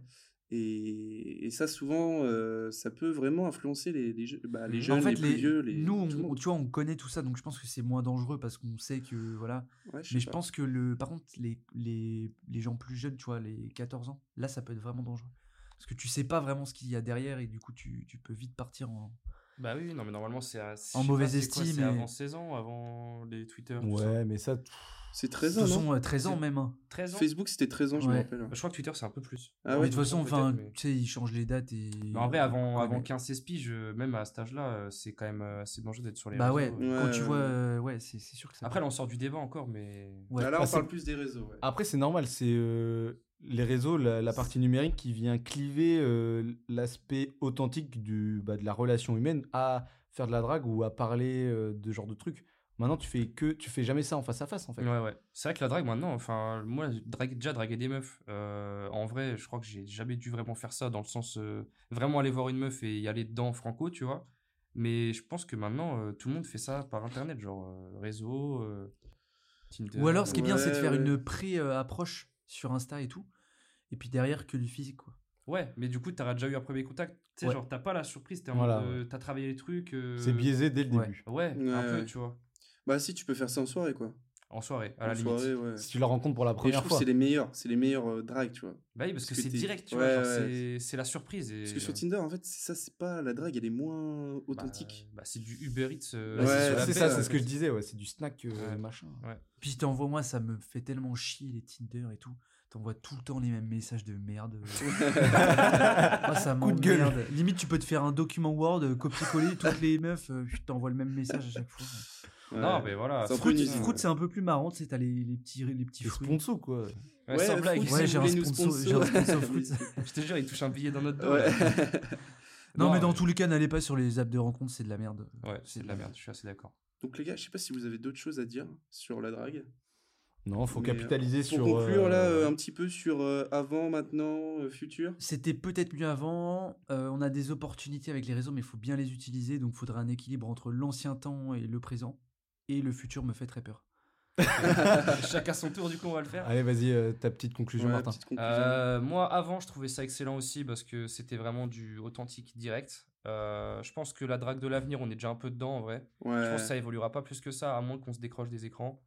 Et, et ça, souvent, euh, ça peut vraiment influencer les, les, je- bah, les En jeunes, en fait, les plus vieux. Les, nous, on, tu vois, on connaît tout ça, donc je pense que c'est moins dangereux parce qu'on sait que voilà. Ouais, Mais je pas. pense que le, par contre, les, les, les gens plus jeunes, tu vois, les 14 ans, là, ça peut être vraiment dangereux. Parce que tu sais pas vraiment ce qu'il y a derrière et du coup, tu, tu peux vite partir en. Bah oui, non, mais normalement, c'est. sais mauvaise pas, c'est quoi, estime C'est et- avant 16 ans, avant les Twitter. ça? Ouais, mais ça. C'est De 13 toute ans, façon, euh, 13 ans C'est- même. hein. 13 ans Facebook, c'était 13 ans, je me Ouais. rappelle. Bah, Je crois que Twitter, c'est un peu plus. Ah mais de toute façon, enfin, mais- tu sais, ils changent les dates et. Mais en vrai, avant, Ouais, avant mais- 15-16 piges, euh, même à cet âge-là, euh, c'est quand même euh, assez dangereux d'être sur les Bah ouais, réseaux. Ouais, quand tu vois, ouais. euh, ouais, c'est c'est sûr que ça. Après, là, on sort du débat encore, mais. Ouais. Là, on parle plus des réseaux. ouais. Après, c'est normal, c'est euh, les réseaux, la, la partie numérique qui vient cliver euh, l'aspect authentique du, bah, de la relation humaine à faire de la drague ou à parler euh, de ce genre de trucs. Maintenant, tu fais que tu fais jamais ça en face à face en fait. Ouais, ouais. C'est vrai que la drague maintenant, enfin, moi, drague, déjà draguer des meufs, euh, en vrai, je crois que j'ai jamais dû vraiment faire ça dans le sens euh, vraiment aller voir une meuf et y aller dedans franco, tu vois. Mais je pense que maintenant, euh, tout le monde fait ça par internet, genre euh, réseau, euh, Tinder. Ou alors, ce qui est bien, c'est de faire ouais. une pré-approche sur Insta et tout. Et puis derrière, que du physique, quoi. Ouais, mais du coup, t'auras déjà eu un premier contact. Tu sais, Ouais. genre, t'as pas la surprise, t'es en Voilà, mode, euh, t'as travaillé les trucs. euh, C'est biaisé dès le Ouais. début. Ouais, Ouais, un peu, ouais. tu vois. Bah, si, tu peux faire ça en soirée, quoi. En soirée, à en la limite. ouais. Si tu la rencontres pour la Et je première trouve fois. c'est les meilleurs, c'est les meilleurs euh, dragues, tu vois. Bah oui, parce que, Parce que c'est direct, tu Ouais, vois. ouais. c'est- C'est la surprise. Et... Parce que sur Tinder, en fait, ça, c'est pas la drague, elle est moins bah, authentique. bah, c'est du Uber Eats. euh, Bah, Ouais, c'est- ça, c'est ce que je disais, ouais, c'est du snack euh, Ouais. machin. Puis t'envoies, moi, ça me fait tellement chier les Tinder et tout. T'envoies tout le temps les mêmes messages de merde. Moi, ça Coup de gueule. m'emmerde. Limite, tu peux te faire un document Word, euh, copier-coller toutes les meufs, euh, puis t'envoies le même message à chaque fois. Non, mais voilà. Fruit, Fruit, c'est un peu plus marrant, tu sais, t'as les, les petits, les petits fruits. sponsor quoi. Ouais, Ouais, sans blague. Ouais, j'ai un sponsor- j'ai un sponsor. Fruits. Je te jure, il touche un billet dans notre dos. Ouais. Non, Non, mais dans tous les cas, n'allez pas sur les apps de rencontre, c'est de la merde. Ouais, c'est de la merde, je suis assez d'accord. Donc les gars, je sais pas si vous avez d'autres choses à dire sur la drague. Non, faut Mais, euh, capitaliser Pour sur. conclure euh, là, euh, un petit peu sur euh, avant, maintenant, euh, futur. C'était peut-être mieux avant. euh, on a des opportunités avec les réseaux, mais il faut bien les utiliser. Donc, il faudra un équilibre entre l'ancien temps et le présent. Et le futur me fait très peur. Chacun son tour, du coup, on va le faire. Allez, vas-y, euh, ta petite conclusion, Ouais, Martin. petite conclusion. Euh, moi, avant, je trouvais ça excellent aussi parce que c'était vraiment du authentique direct. Euh, je pense que la drague de l'avenir, on est déjà un peu dedans en vrai. Ouais. Je pense que ça évoluera pas plus que ça, à moins qu'on se décroche des écrans.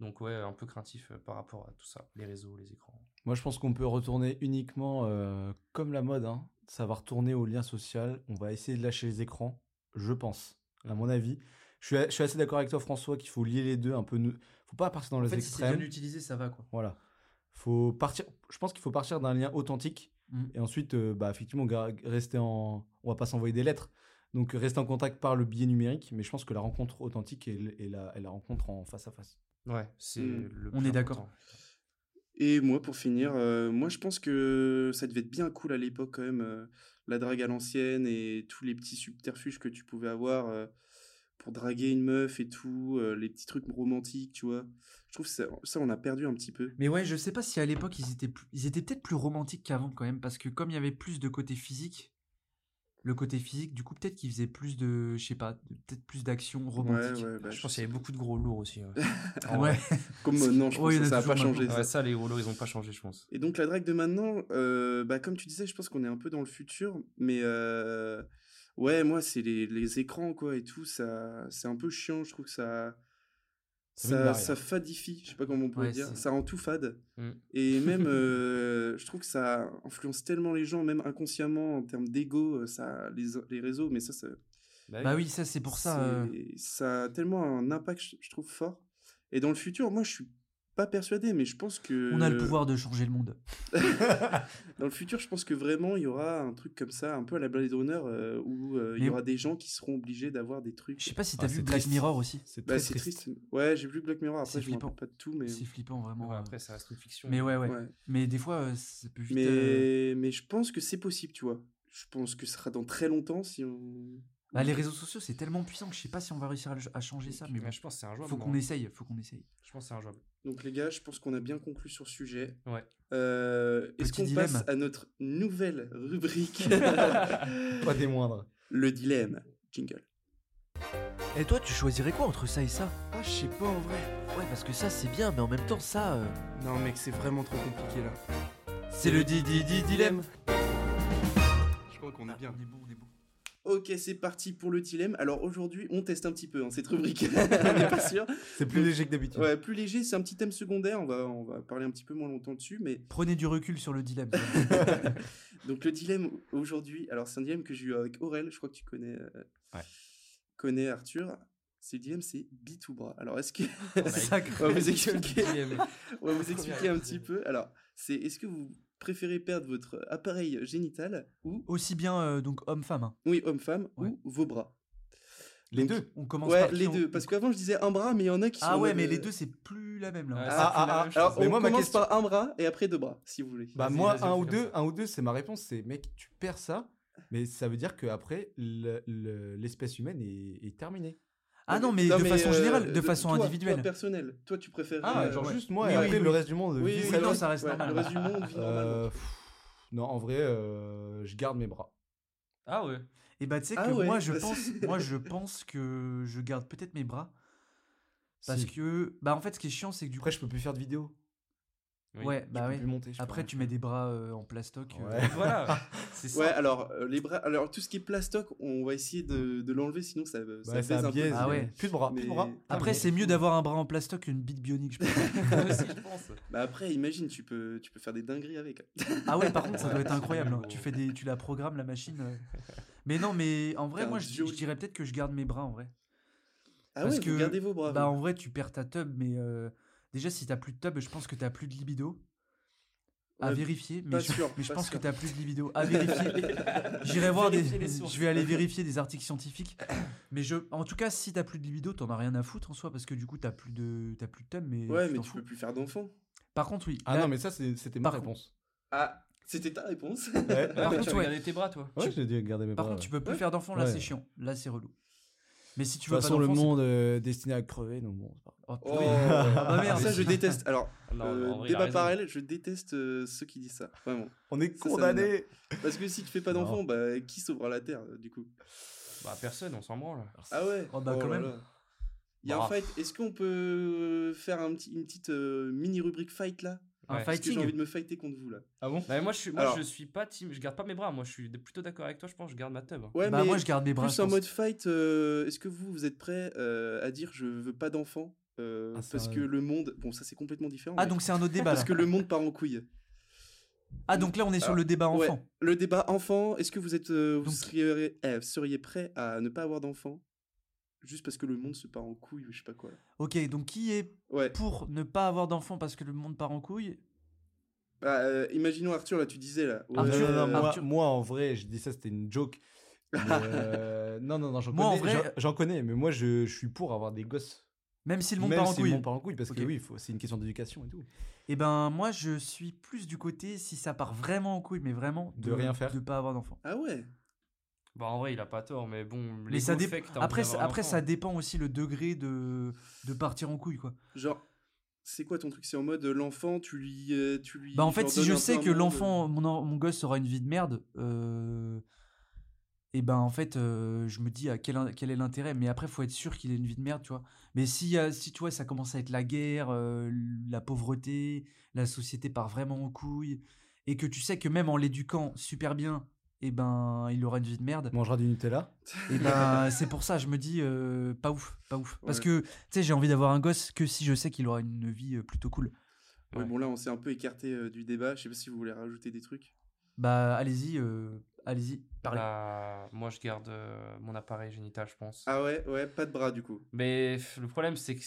Donc ouais, un peu craintif par rapport à tout ça, les réseaux, les écrans. Moi, je pense qu'on peut retourner uniquement euh, comme la mode. Hein. Ça va retourner au lien social. On va essayer de lâcher les écrans, je pense, à mon avis. Je suis, je suis assez d'accord avec toi, François, qu'il faut lier les deux un peu. faut pas partir dans En les fait, si c'est extrêmes. bien utilisé, ça va quoi. Voilà. Faut partir. Je pense qu'il faut partir d'un lien authentique Mm. et ensuite, euh, bah, effectivement, rester en. On va pas s'envoyer des lettres. Donc, rester en contact par le biais numérique. Mais je pense que la rencontre authentique est, est la, est la rencontre en face à face. Ouais, c'est Mm. le On est d'accord. Et moi, pour finir, euh, moi je pense que ça devait être bien cool à l'époque quand même, euh, la drague à l'ancienne et tous les petits subterfuges que tu pouvais avoir euh, pour draguer une meuf et tout, euh, les petits trucs romantiques, tu vois. Je trouve que ça, ça, on a perdu un petit peu. Mais ouais, je sais pas si à l'époque ils étaient, plus- ils étaient peut-être plus romantiques qu'avant quand même, parce que comme il y avait plus de côté physique, le côté physique, du coup peut-être qu'ils faisaient plus de, je sais pas, peut-être plus d'action romantique. Ouais, ouais, bah, je pense qu'il y avait beaucoup de gros lourds aussi. ouais. Ah ouais. Comme maintenant, je pense que ça n'a pas changé. ça. Ouais, ça, les gros lourds, ils ont pas changé, je pense. Et donc la drague de maintenant, euh, bah, comme tu disais, je pense qu'on est un peu dans le futur, mais euh, ouais, moi c'est les, les écrans quoi et tout, ça, c'est un peu chiant, je trouve que ça, Ça ça, fadifie, je sais pas comment on pourrait Ouais, dire, ça rend tout fade. Mm. Et même, euh, je trouve que ça influence tellement les gens, même inconsciemment en termes d'ego, euh, ça, les, les réseaux, mais ça, ça, Bah oui, ça c'est pour ça. euh, ça a tellement un impact, je trouve fort. Et dans le futur, moi je suis pas persuadé, mais je pense que On a le pouvoir de changer le monde. Dans le futur, je pense que vraiment, il y aura un truc comme ça, un peu à la Blade Runner, euh, où euh, il y aura des gens qui seront obligés d'avoir des trucs. Je sais pas si Ah, t'as c'est vu Black triste. Mirror aussi. C'est Bah, triste. triste. Ouais, j'ai vu Black Mirror, C'est après je flippant. pas de tout, mais... C'est flippant vraiment. Ouais, après, ça reste une fiction. Mais ouais, ouais. Ouais. Mais des fois, euh, ça peut vite. Mais... euh, mais je pense que c'est possible, tu vois. Je pense que ce sera dans très longtemps si on... bah, les réseaux sociaux, c'est tellement puissant que je sais pas si on va réussir à, changer ça. Mais Mais bon, je pense que c'est un jouable. faut qu'on essaye. Faut qu'on essaye. Je pense que c'est un jouable. Donc les gars, je pense qu'on a bien conclu sur le sujet. Ouais. Euh, Est-ce qu'on passe à notre nouvelle rubrique Pas des moindres. Le dilemme. Jingle. Et toi, tu choisirais quoi entre ça et ça? Ah, je sais pas en vrai. Ouais, parce que ça c'est bien, mais en même temps, ça. euh, Non mec, c'est vraiment trop compliqué là. C'est le di di di dilemme. Je crois qu'on est bien. On est bon, on est bon. Ok, c'est parti pour le dilemme. Alors aujourd'hui, on teste un petit peu hein, cette rubrique. on n'est pas sûr. C'est plus léger que d'habitude. Ouais, plus léger, c'est un petit thème secondaire. On va, on va parler un petit peu moins longtemps dessus. Mais Prenez du recul sur le dilemme. donc le dilemme aujourd'hui, alors c'est un dilemme que j'ai eu avec Aurel. Je crois que tu connais, euh, Ouais. connais Arthur. C'est le dilemme, c'est bit ou bras. Alors est-ce que Sacré. on va vous expliquer, on va vous expliquer un petit peu. Alors c'est est-ce que vous préférez perdre votre appareil génital ou Aussi bien euh, donc homme-femme. hein. oui homme-femme Ouais. ou vos bras. Les Donc, deux. On commence Ouais, par qui, les on- deux. Parce qu'avant je disais un bras, mais il y en a qui sont. Ah ouais, mode, mais les euh, deux c'est plus la même là. Ouais, Ah, Ah, ah, ah. Alors, Mais on moi, ma commence question- par un bras et après deux bras, si vous voulez. Bah Vas-y, moi, vas-y, un ou deux, ça. un ou deux, c'est ma réponse. C'est mec, tu perds ça, mais ça veut dire qu'après, l'espèce humaine est, est terminée. Ah non, mais de façon euh, générale, de de- façon toi, individuelle. Toi, personnel. Toi, tu préfères. Ah, euh, genre ouais. juste moi, Oui, et oui, après oui. le reste du monde. Oui, non, ça reste Ouais. Le reste du monde vit normalement. Euh, pff, non, en vrai, euh, je garde mes bras. Ah ouais. Et bah tu sais Ah que ouais, moi je bah, pense, moi je pense que je garde peut-être mes bras parce Si. que bah en fait ce qui est chiant c'est que du coup Après, je peux plus faire de vidéo. Oui. ouais bah ouais. monter. Après tu mets des bras euh, en plastoc. euh, Ouais. Voilà. C'est ça. Ouais, alors, euh, les bras, alors tout ce qui est plastoc, on va essayer de, de l'enlever, sinon ça, ça Ouais, baise ça un peu. biaise. Ah ouais. Plus de bras. Plus de bras. Mais- Après c'est mieux d'avoir un bras en plastoc qu'une bite bionique. Je pense. Moi aussi, je pense. Bah après, imagine, tu peux, tu peux faire des dingueries avec. ah ouais par contre ça doit être incroyable. hein. Tu fais des, tu la programmes la machine. euh. Mais non mais en vrai moi je, dirais peut-être que je garde mes bras en vrai. Ah Parce ouais, que, vous gardez vos bras. Bah en vrai tu perds ta tub mais euh, déjà si t'as plus de tub je pense que t'as plus de libido. À Ouais, vérifier, mais je, sûr, mais je pas pense que t'as plus de libido. À vérifier. J'irai voir des. Je vais aller vérifier des articles scientifiques. Mais je, en tout cas, si t'as plus de libido, t'en as rien à foutre en soi parce que du coup t'as plus de, t'as plus de thème. Mais Ouais, tu mais t'en tu fous. peux plus faire d'enfants. Par contre, oui. Ah là- non, mais ça, c'était ma réponse. Ah, c'était ta réponse. Ouais. Par Ouais, contre, tu ouais. regardais tes bras, toi. Ouais, j'ai dit garder mes Par bras. contre, tu peux plus Ouais. faire d'enfants. Là, Ouais. c'est chiant. Là, c'est relou. Mais si tu De veux toute pas façon, le monde euh, destiné à crever, donc bon. Oh, Oh. Ah bah merde. ça je déteste. Alors, Non, euh, vrai, débat parallèle, je déteste euh, ceux qui disent ça, vraiment. On est condamnés. Parce que si tu fais pas Non. d'enfants, bah qui sauvera la terre euh, du coup? Bah, personne, on s'en branle. Ah ouais? Oh, bah, quand là même. là. Il y a un fight. Est-ce qu'on peut faire un petit, une petite euh, mini rubrique fight là? Un Ouais. Que j'ai fighting. envie de me fighter contre vous là? Ah bon? Bah, moi, je suis, moi, Alors- je suis pas team. Je garde pas mes bras. Moi, je suis plutôt d'accord avec toi. Je pense que je garde ma teub. Ouais, bah mais moi je garde mes bras. plus en mode fight, euh, est-ce que vous, vous êtes prêts euh, à dire je veux pas d'enfant euh, Ah, Parce que le monde. Bon, ça c'est complètement différent. Ah mais- donc c'est un autre débat. Parce que le monde part en couille. Ah donc là on est sur le débat Ouais, enfant. le débat enfant, est-ce que vous êtes euh, vous Donc- seriez, eh, seriez prêt à ne pas avoir d'enfant juste parce que le monde se part en couille ou je sais pas quoi. là. Ok donc qui est Ouais. pour ne pas avoir d'enfant parce que le monde part en couille? Bah, euh, imaginons Arthur là, tu disais là. Ouais, non, moi, Arthur- moi, en vrai, je dis ça, c'était une joke. Mais, euh, non, non, non, j'en Moi, en connais, vrai- j'en- connais, mais moi, je, je suis pour avoir des gosses. Même si le monde Même part en si couille. le monde part en couille, parce que oui, c'est une question d'éducation et tout. Eh ben moi je suis plus du côté si ça part vraiment en couille mais vraiment De rien faire. de pas avoir d'enfant. Ah ouais? Bah, en vrai, il a pas tort. Mais bon, Mais ça après après ça enfant. dépend aussi le degré de de partir en couille quoi. Genre, c'est quoi ton truc? C'est en mode euh, l'enfant, tu lui, euh, tu lui. Bah en fait si je sais que l'enfant mon, mon gosse aura une vie de merde euh, et ben en fait euh, je me dis à quel, quel est l'intérêt mais après faut être sûr qu'il ait une vie de merde tu vois. Mais si si tu vois ça commence à être la guerre, euh, la pauvreté, la société part vraiment en couille et que tu sais que même en l'éduquant super bien et ben il aura une vie de merde. Mangera du Nutella. Et ben c'est pour ça je me dis euh, pas ouf, pas ouf. Parce Ouais. que tu sais j'ai envie d'avoir un gosse que si je sais qu'il aura une vie euh, plutôt cool. Ouais, Ouais. bon là on s'est un peu écarté euh, du débat. Je sais pas si vous voulez rajouter des trucs. Bah allez-y, euh, allez-y, parlez. Bah, moi, je garde euh, mon appareil génital, je pense. Ah ouais, ouais, pas de bras du coup. Mais le problème, c'est que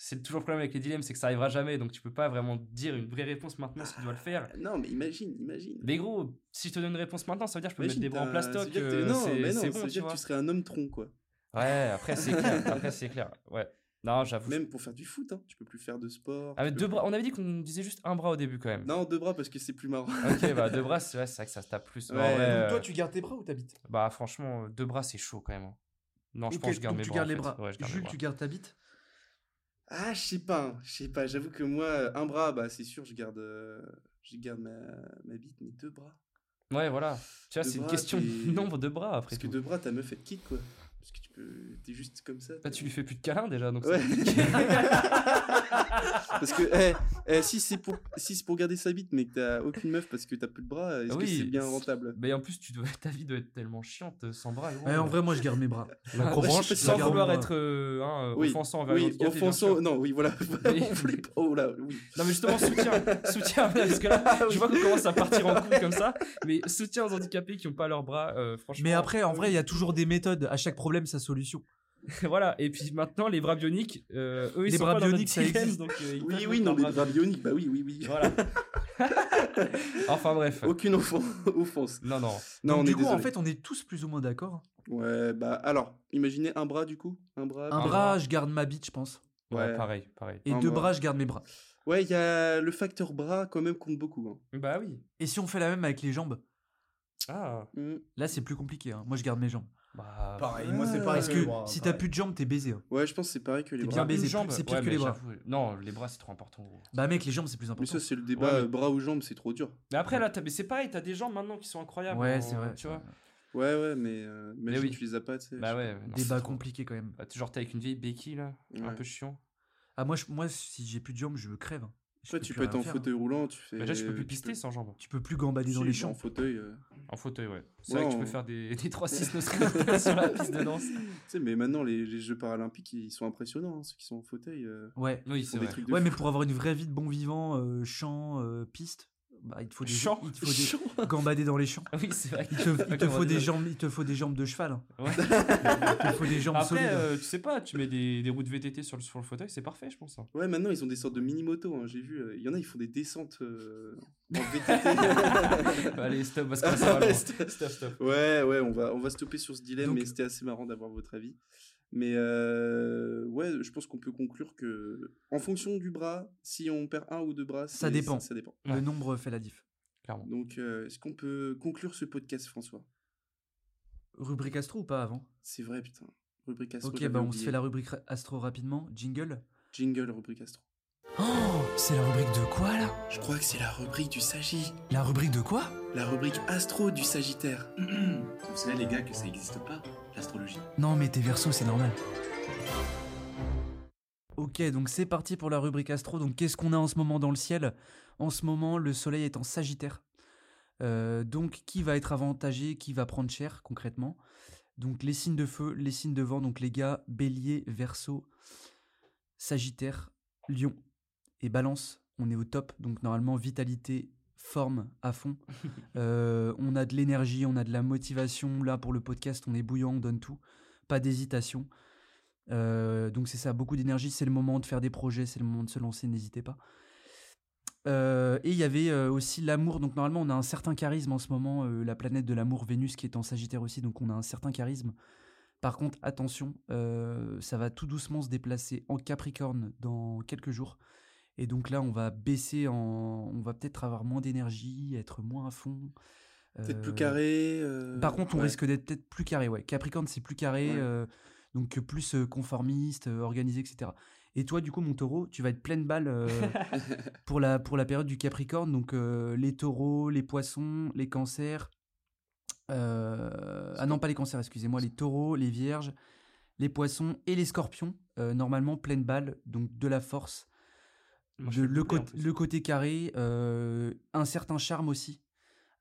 c'est toujours le problème avec les dilemmes, c'est que ça arrivera jamais. Donc, tu peux pas vraiment dire une vraie réponse maintenant si tu dois le faire. Ah, Non, mais imagine, imagine. Mais gros, si je te donne une réponse maintenant, ça veut dire que je peux Imagine, mettre des bras en plastoc. euh, non, mais non, c'est ça bon, veut tu dire que tu serais un homme tronc quoi. Ouais, après, c'est clair. Après, c'est clair. Ouais. Non, j'avoue. Même pour faire du foot, hein, tu peux plus faire de sport. Avec tu deux bras, on avait dit qu'on disait juste un bras au début quand même. Non, deux bras parce que c'est plus marrant. Ok, bah deux bras, c'est ouais, c'est vrai que ça se tape plus. Mais en Ouais, vrai, donc euh, tu gardes tes bras ou t'habites? Bah franchement, deux bras, c'est chaud quand même. hein. Non, je pense que je garde donc mes tu bras. gardes en les bras. Ouais, je garde mes Jules, bras. tu gardes ta bite Ah, je sais pas, hein, je sais pas. J'avoue que moi, un bras, bah c'est sûr, je garde, euh, je garde ma, ma bite, mais deux bras. Ouais, voilà. Tu vois, c'est une question de nombre de bras après Parce que deux bras, ta meuf elle te quitte quoi. Parce que tu peux, t'es juste comme ça. Bah, tu lui fais plus de câlins déjà, donc Ouais. parce que eh, eh, si c'est pour, si c'est pour garder sa bite, mais que t'as aucune meuf parce que t'as plus de bras, est-ce que Oui, c'est bien rentable? Mais en plus, tu dois... ta vie doit être tellement chiante euh, sans bras. Ouais, en vrai, moi je garde mes bras. La Ah, sans vouloir être euh, hein, Oui, offensant envers Oui, offensant. Non, oui, voilà. Mais- Oh là, oui. Non mais justement soutien, soutien parce que là je vois qu'on commence à partir en couille comme ça, mais soutien aux handicapés qui ont pas leurs bras, euh, franchement. Mais après, en vrai, il y a toujours des méthodes. À chaque problème, sa solution. voilà. Et puis maintenant les bras bioniques, euh, eux ils Les sont bras pas dans notre bioniques, ça existe. donc euh, Oui, oui, non, mais bras bras bioniques. bioniques, bah oui, oui, oui. Voilà. enfin bref. Aucune offense. Non non. Non, Donc, on du est coup, en fait, on est tous plus ou moins d'accord. Ouais, bah alors, imaginez un bras du coup, un bras. Un Un bras, bras. je garde ma bite, je pense. Ouais, Ouais. pareil pareil. Et Un deux bras. bras, je garde mes bras. Ouais, il y a le facteur bras quand même compte beaucoup. hein. Bah oui. Et si on fait la même avec les jambes? Ah. Mm. Là, c'est plus compliqué. hein. Moi, je garde mes jambes. Bah. Pareil, moi c'est pareil. Parce que bras, si t'as plus de jambes, t'es baisé. hein. Ouais, je pense que c'est pareil que les T'es bras. bien baisé. Une jambe, c'est pire ouais, que mais les bras. j'avoue, Non, les bras c'est trop important. gros. Bah, mec, les jambes, c'est plus Mais important. ça, c'est le débat Ouais, mais- euh, bras ou jambes, c'est trop dur. Mais après là, t'as- mais c'est pareil, t'as des jambes maintenant qui sont incroyables. Ouais, en- c'est vrai. Tu vois. Ouais, ouais, mais, euh, imagine, oui. tu les as pas, tu sais. Bah ouais. non, Débat trop- compliqué quand même. Bah, toujours t'es avec une vieille béquille là, un Ouais. peu chiant. Ah, moi, je- moi si j'ai plus de jambes, je crève. hein. Je Après, peux tu plus peux être en faire, fauteuil roulant, tu fais. Mais déjà, tu peux plus pister sans jambes. Tu peux plus gambader dans les bah, champs. En fauteuil. euh. En fauteuil, ouais. C'est Ouais, vrai que tu peux faire des, des 3-6 no script sur la piste de danse. Tu sais, mais maintenant, les, les Jeux paralympiques, ils sont impressionnants, hein, ceux qui sont en fauteuil. euh, Ouais. Oui, ils c'est vrai. Ouais, mais pour avoir une vraie vie de bon vivant, euh, champ, euh, piste, bah, il te faut des, Champ il te faut des gambader dans les champs. Oui, c'est vrai. Il te, il te faut des jambes, il te faut des jambes de cheval. hein. Ouais. Il te faut des jambes Après, solides. euh, tu sais pas, tu mets des, des roues de VTT sur le, sur le fauteuil, c'est parfait, je pense. hein. Ouais, maintenant, ils ont des sortes de mini-motos. hein, J'ai vu, euh, il y en a, ils font des descentes euh, en VTT. Allez, stop, parce que ça va stop. Stop, stop. Ouais, ouais, on va, on va stopper sur ce dilemme, Donc- mais c'était assez marrant d'avoir votre avis. Mais euh, ouais, je pense qu'on peut conclure que, en fonction du bras, si on perd un ou deux bras, Ça dépend. Ça, dépend. Le Ouais. nombre fait la diff. Clairement. Donc, euh, est-ce qu'on peut conclure ce podcast, François? Rubrique astro ou pas avant? C'est vrai, putain. Rubrique Astro. Ok, bah on se fait la rubrique astro rapidement. Jingle? Jingle, rubrique Astro. Oh, c'est la rubrique de quoi là? Je crois que c'est la rubrique du Sagit. La rubrique de quoi? La rubrique Astro du Sagittaire. Vous savez les gars que ça n'existe pas, l'astrologie. Non mais t'es verso, c'est normal. Ok, donc c'est parti pour la rubrique astro. Donc qu'est-ce qu'on a en ce moment dans le ciel? En ce moment, le soleil est en Sagittaire. Euh, donc qui va être avantagé, qui va prendre cher concrètement? Donc les signes de feu, les signes de vent, donc les gars, bélier, verso, Sagittaire, Lion et Balance, on est au top. Donc normalement, vitalité, forme à fond. Euh, on a de l'énergie, on a de la motivation. Là, pour le podcast, on est bouillant, on donne tout. Pas d'hésitation. Euh, donc c'est ça, beaucoup d'énergie. C'est le moment de faire des projets, c'est le moment de se lancer, n'hésitez pas. Euh, et il y avait aussi l'amour. Donc normalement, on a un certain charisme en ce moment. la planète de l'amour, Vénus, qui est en Sagittaire aussi. Donc on a un certain charisme. Par contre, attention, ça va tout doucement se déplacer en Capricorne dans quelques jours. Et donc là, on va baisser en. On va peut-être avoir moins d'énergie, être moins à fond. Peut-être plus Euh, carré. euh, Par contre, on ouais. risque d'être peut-être plus carré. Ouais. Capricorne, c'est plus carré. Ouais. euh, donc plus conformiste, organisé, etc. Et toi, du coup, mon taureau, tu vas être pleine balle euh, pour, la, pour la période du Capricorne. Donc euh, les taureaux, les poissons, les cancers. euh, ah non, pas les cancers, excusez-moi. Les taureaux, les vierges, les poissons et les scorpions. normalement, pleine balle. Donc de la force. Moi, le, côté- le côté carré, euh, un certain charme aussi.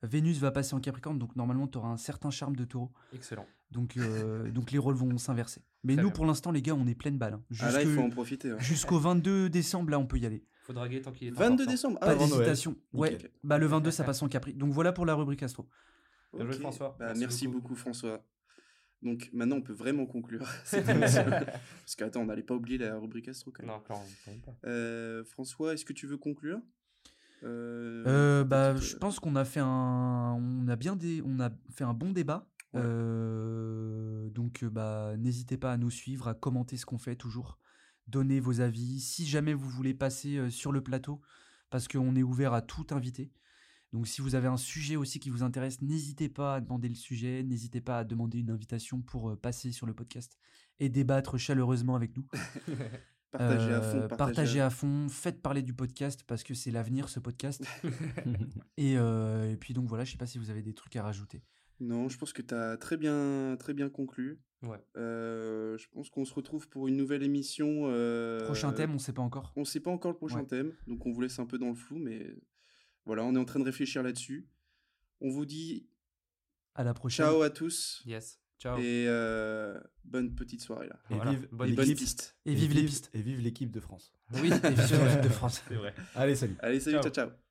Vénus va passer en Capricorne, donc normalement tu auras un certain charme de taureau. Excellent. Donc, euh, donc les rôles vont s'inverser. Mais Très nous, bien. pour l'instant, les gars, on est pleine balle. hein. Ah là, il faut Jusque- en profiter. hein. Jusqu'au 22 décembre, là, on peut y aller. Faut draguer tant qu'il est 22 encore décembre? Pas Ah, d'hésitation. Ouais, bah le 22, ça passe en Capri. Donc voilà pour la rubrique astro. Bien joué. François. Bah, Merci merci, beaucoup. beaucoup. François. Donc maintenant, on peut vraiment conclure cette émission. Parce qu'attends, on n'allait pas oublier la rubrique astro quand même. Non, clairement, quand même pas. Euh, François, est-ce que tu veux conclure? Euh, Euh, bah, je pense qu'on a fait un, on a bien des, on a fait un bon débat. Ouais. Euh, donc, bah, n'hésitez pas à nous suivre, à commenter ce qu'on fait toujours, donner vos avis. Si jamais vous voulez passer sur le plateau, parce qu'on est ouvert à tout invité. Donc, si vous avez un sujet aussi qui vous intéresse, n'hésitez pas à demander le sujet, n'hésitez pas à demander une invitation pour euh, passer sur le podcast et débattre chaleureusement avec nous. Partagez à Euh, fond. partagez à fond, faites parler du podcast parce que c'est l'avenir ce podcast. et, euh, et puis donc voilà, je sais pas si vous avez des trucs à rajouter. Non, je pense que tu as très bien, très bien conclu. Ouais. Euh, je pense qu'on se retrouve pour une nouvelle émission. euh, Prochain thème, on sait pas encore. On sait pas encore le prochain Ouais. thème, donc on vous laisse un peu dans le flou, mais voilà, on est en train de réfléchir là-dessus. On vous dit À la prochaine. ciao à tous Yes. Ciao. et euh, bonne petite soirée là. Et Voilà. vive, Bonne Et bonne piste. Et vive les pistes. Et vive l'équipe de France. Oui, et vive l'équipe de France. C'est vrai. Allez, salut. Allez, salut, Ciao. ciao. ciao.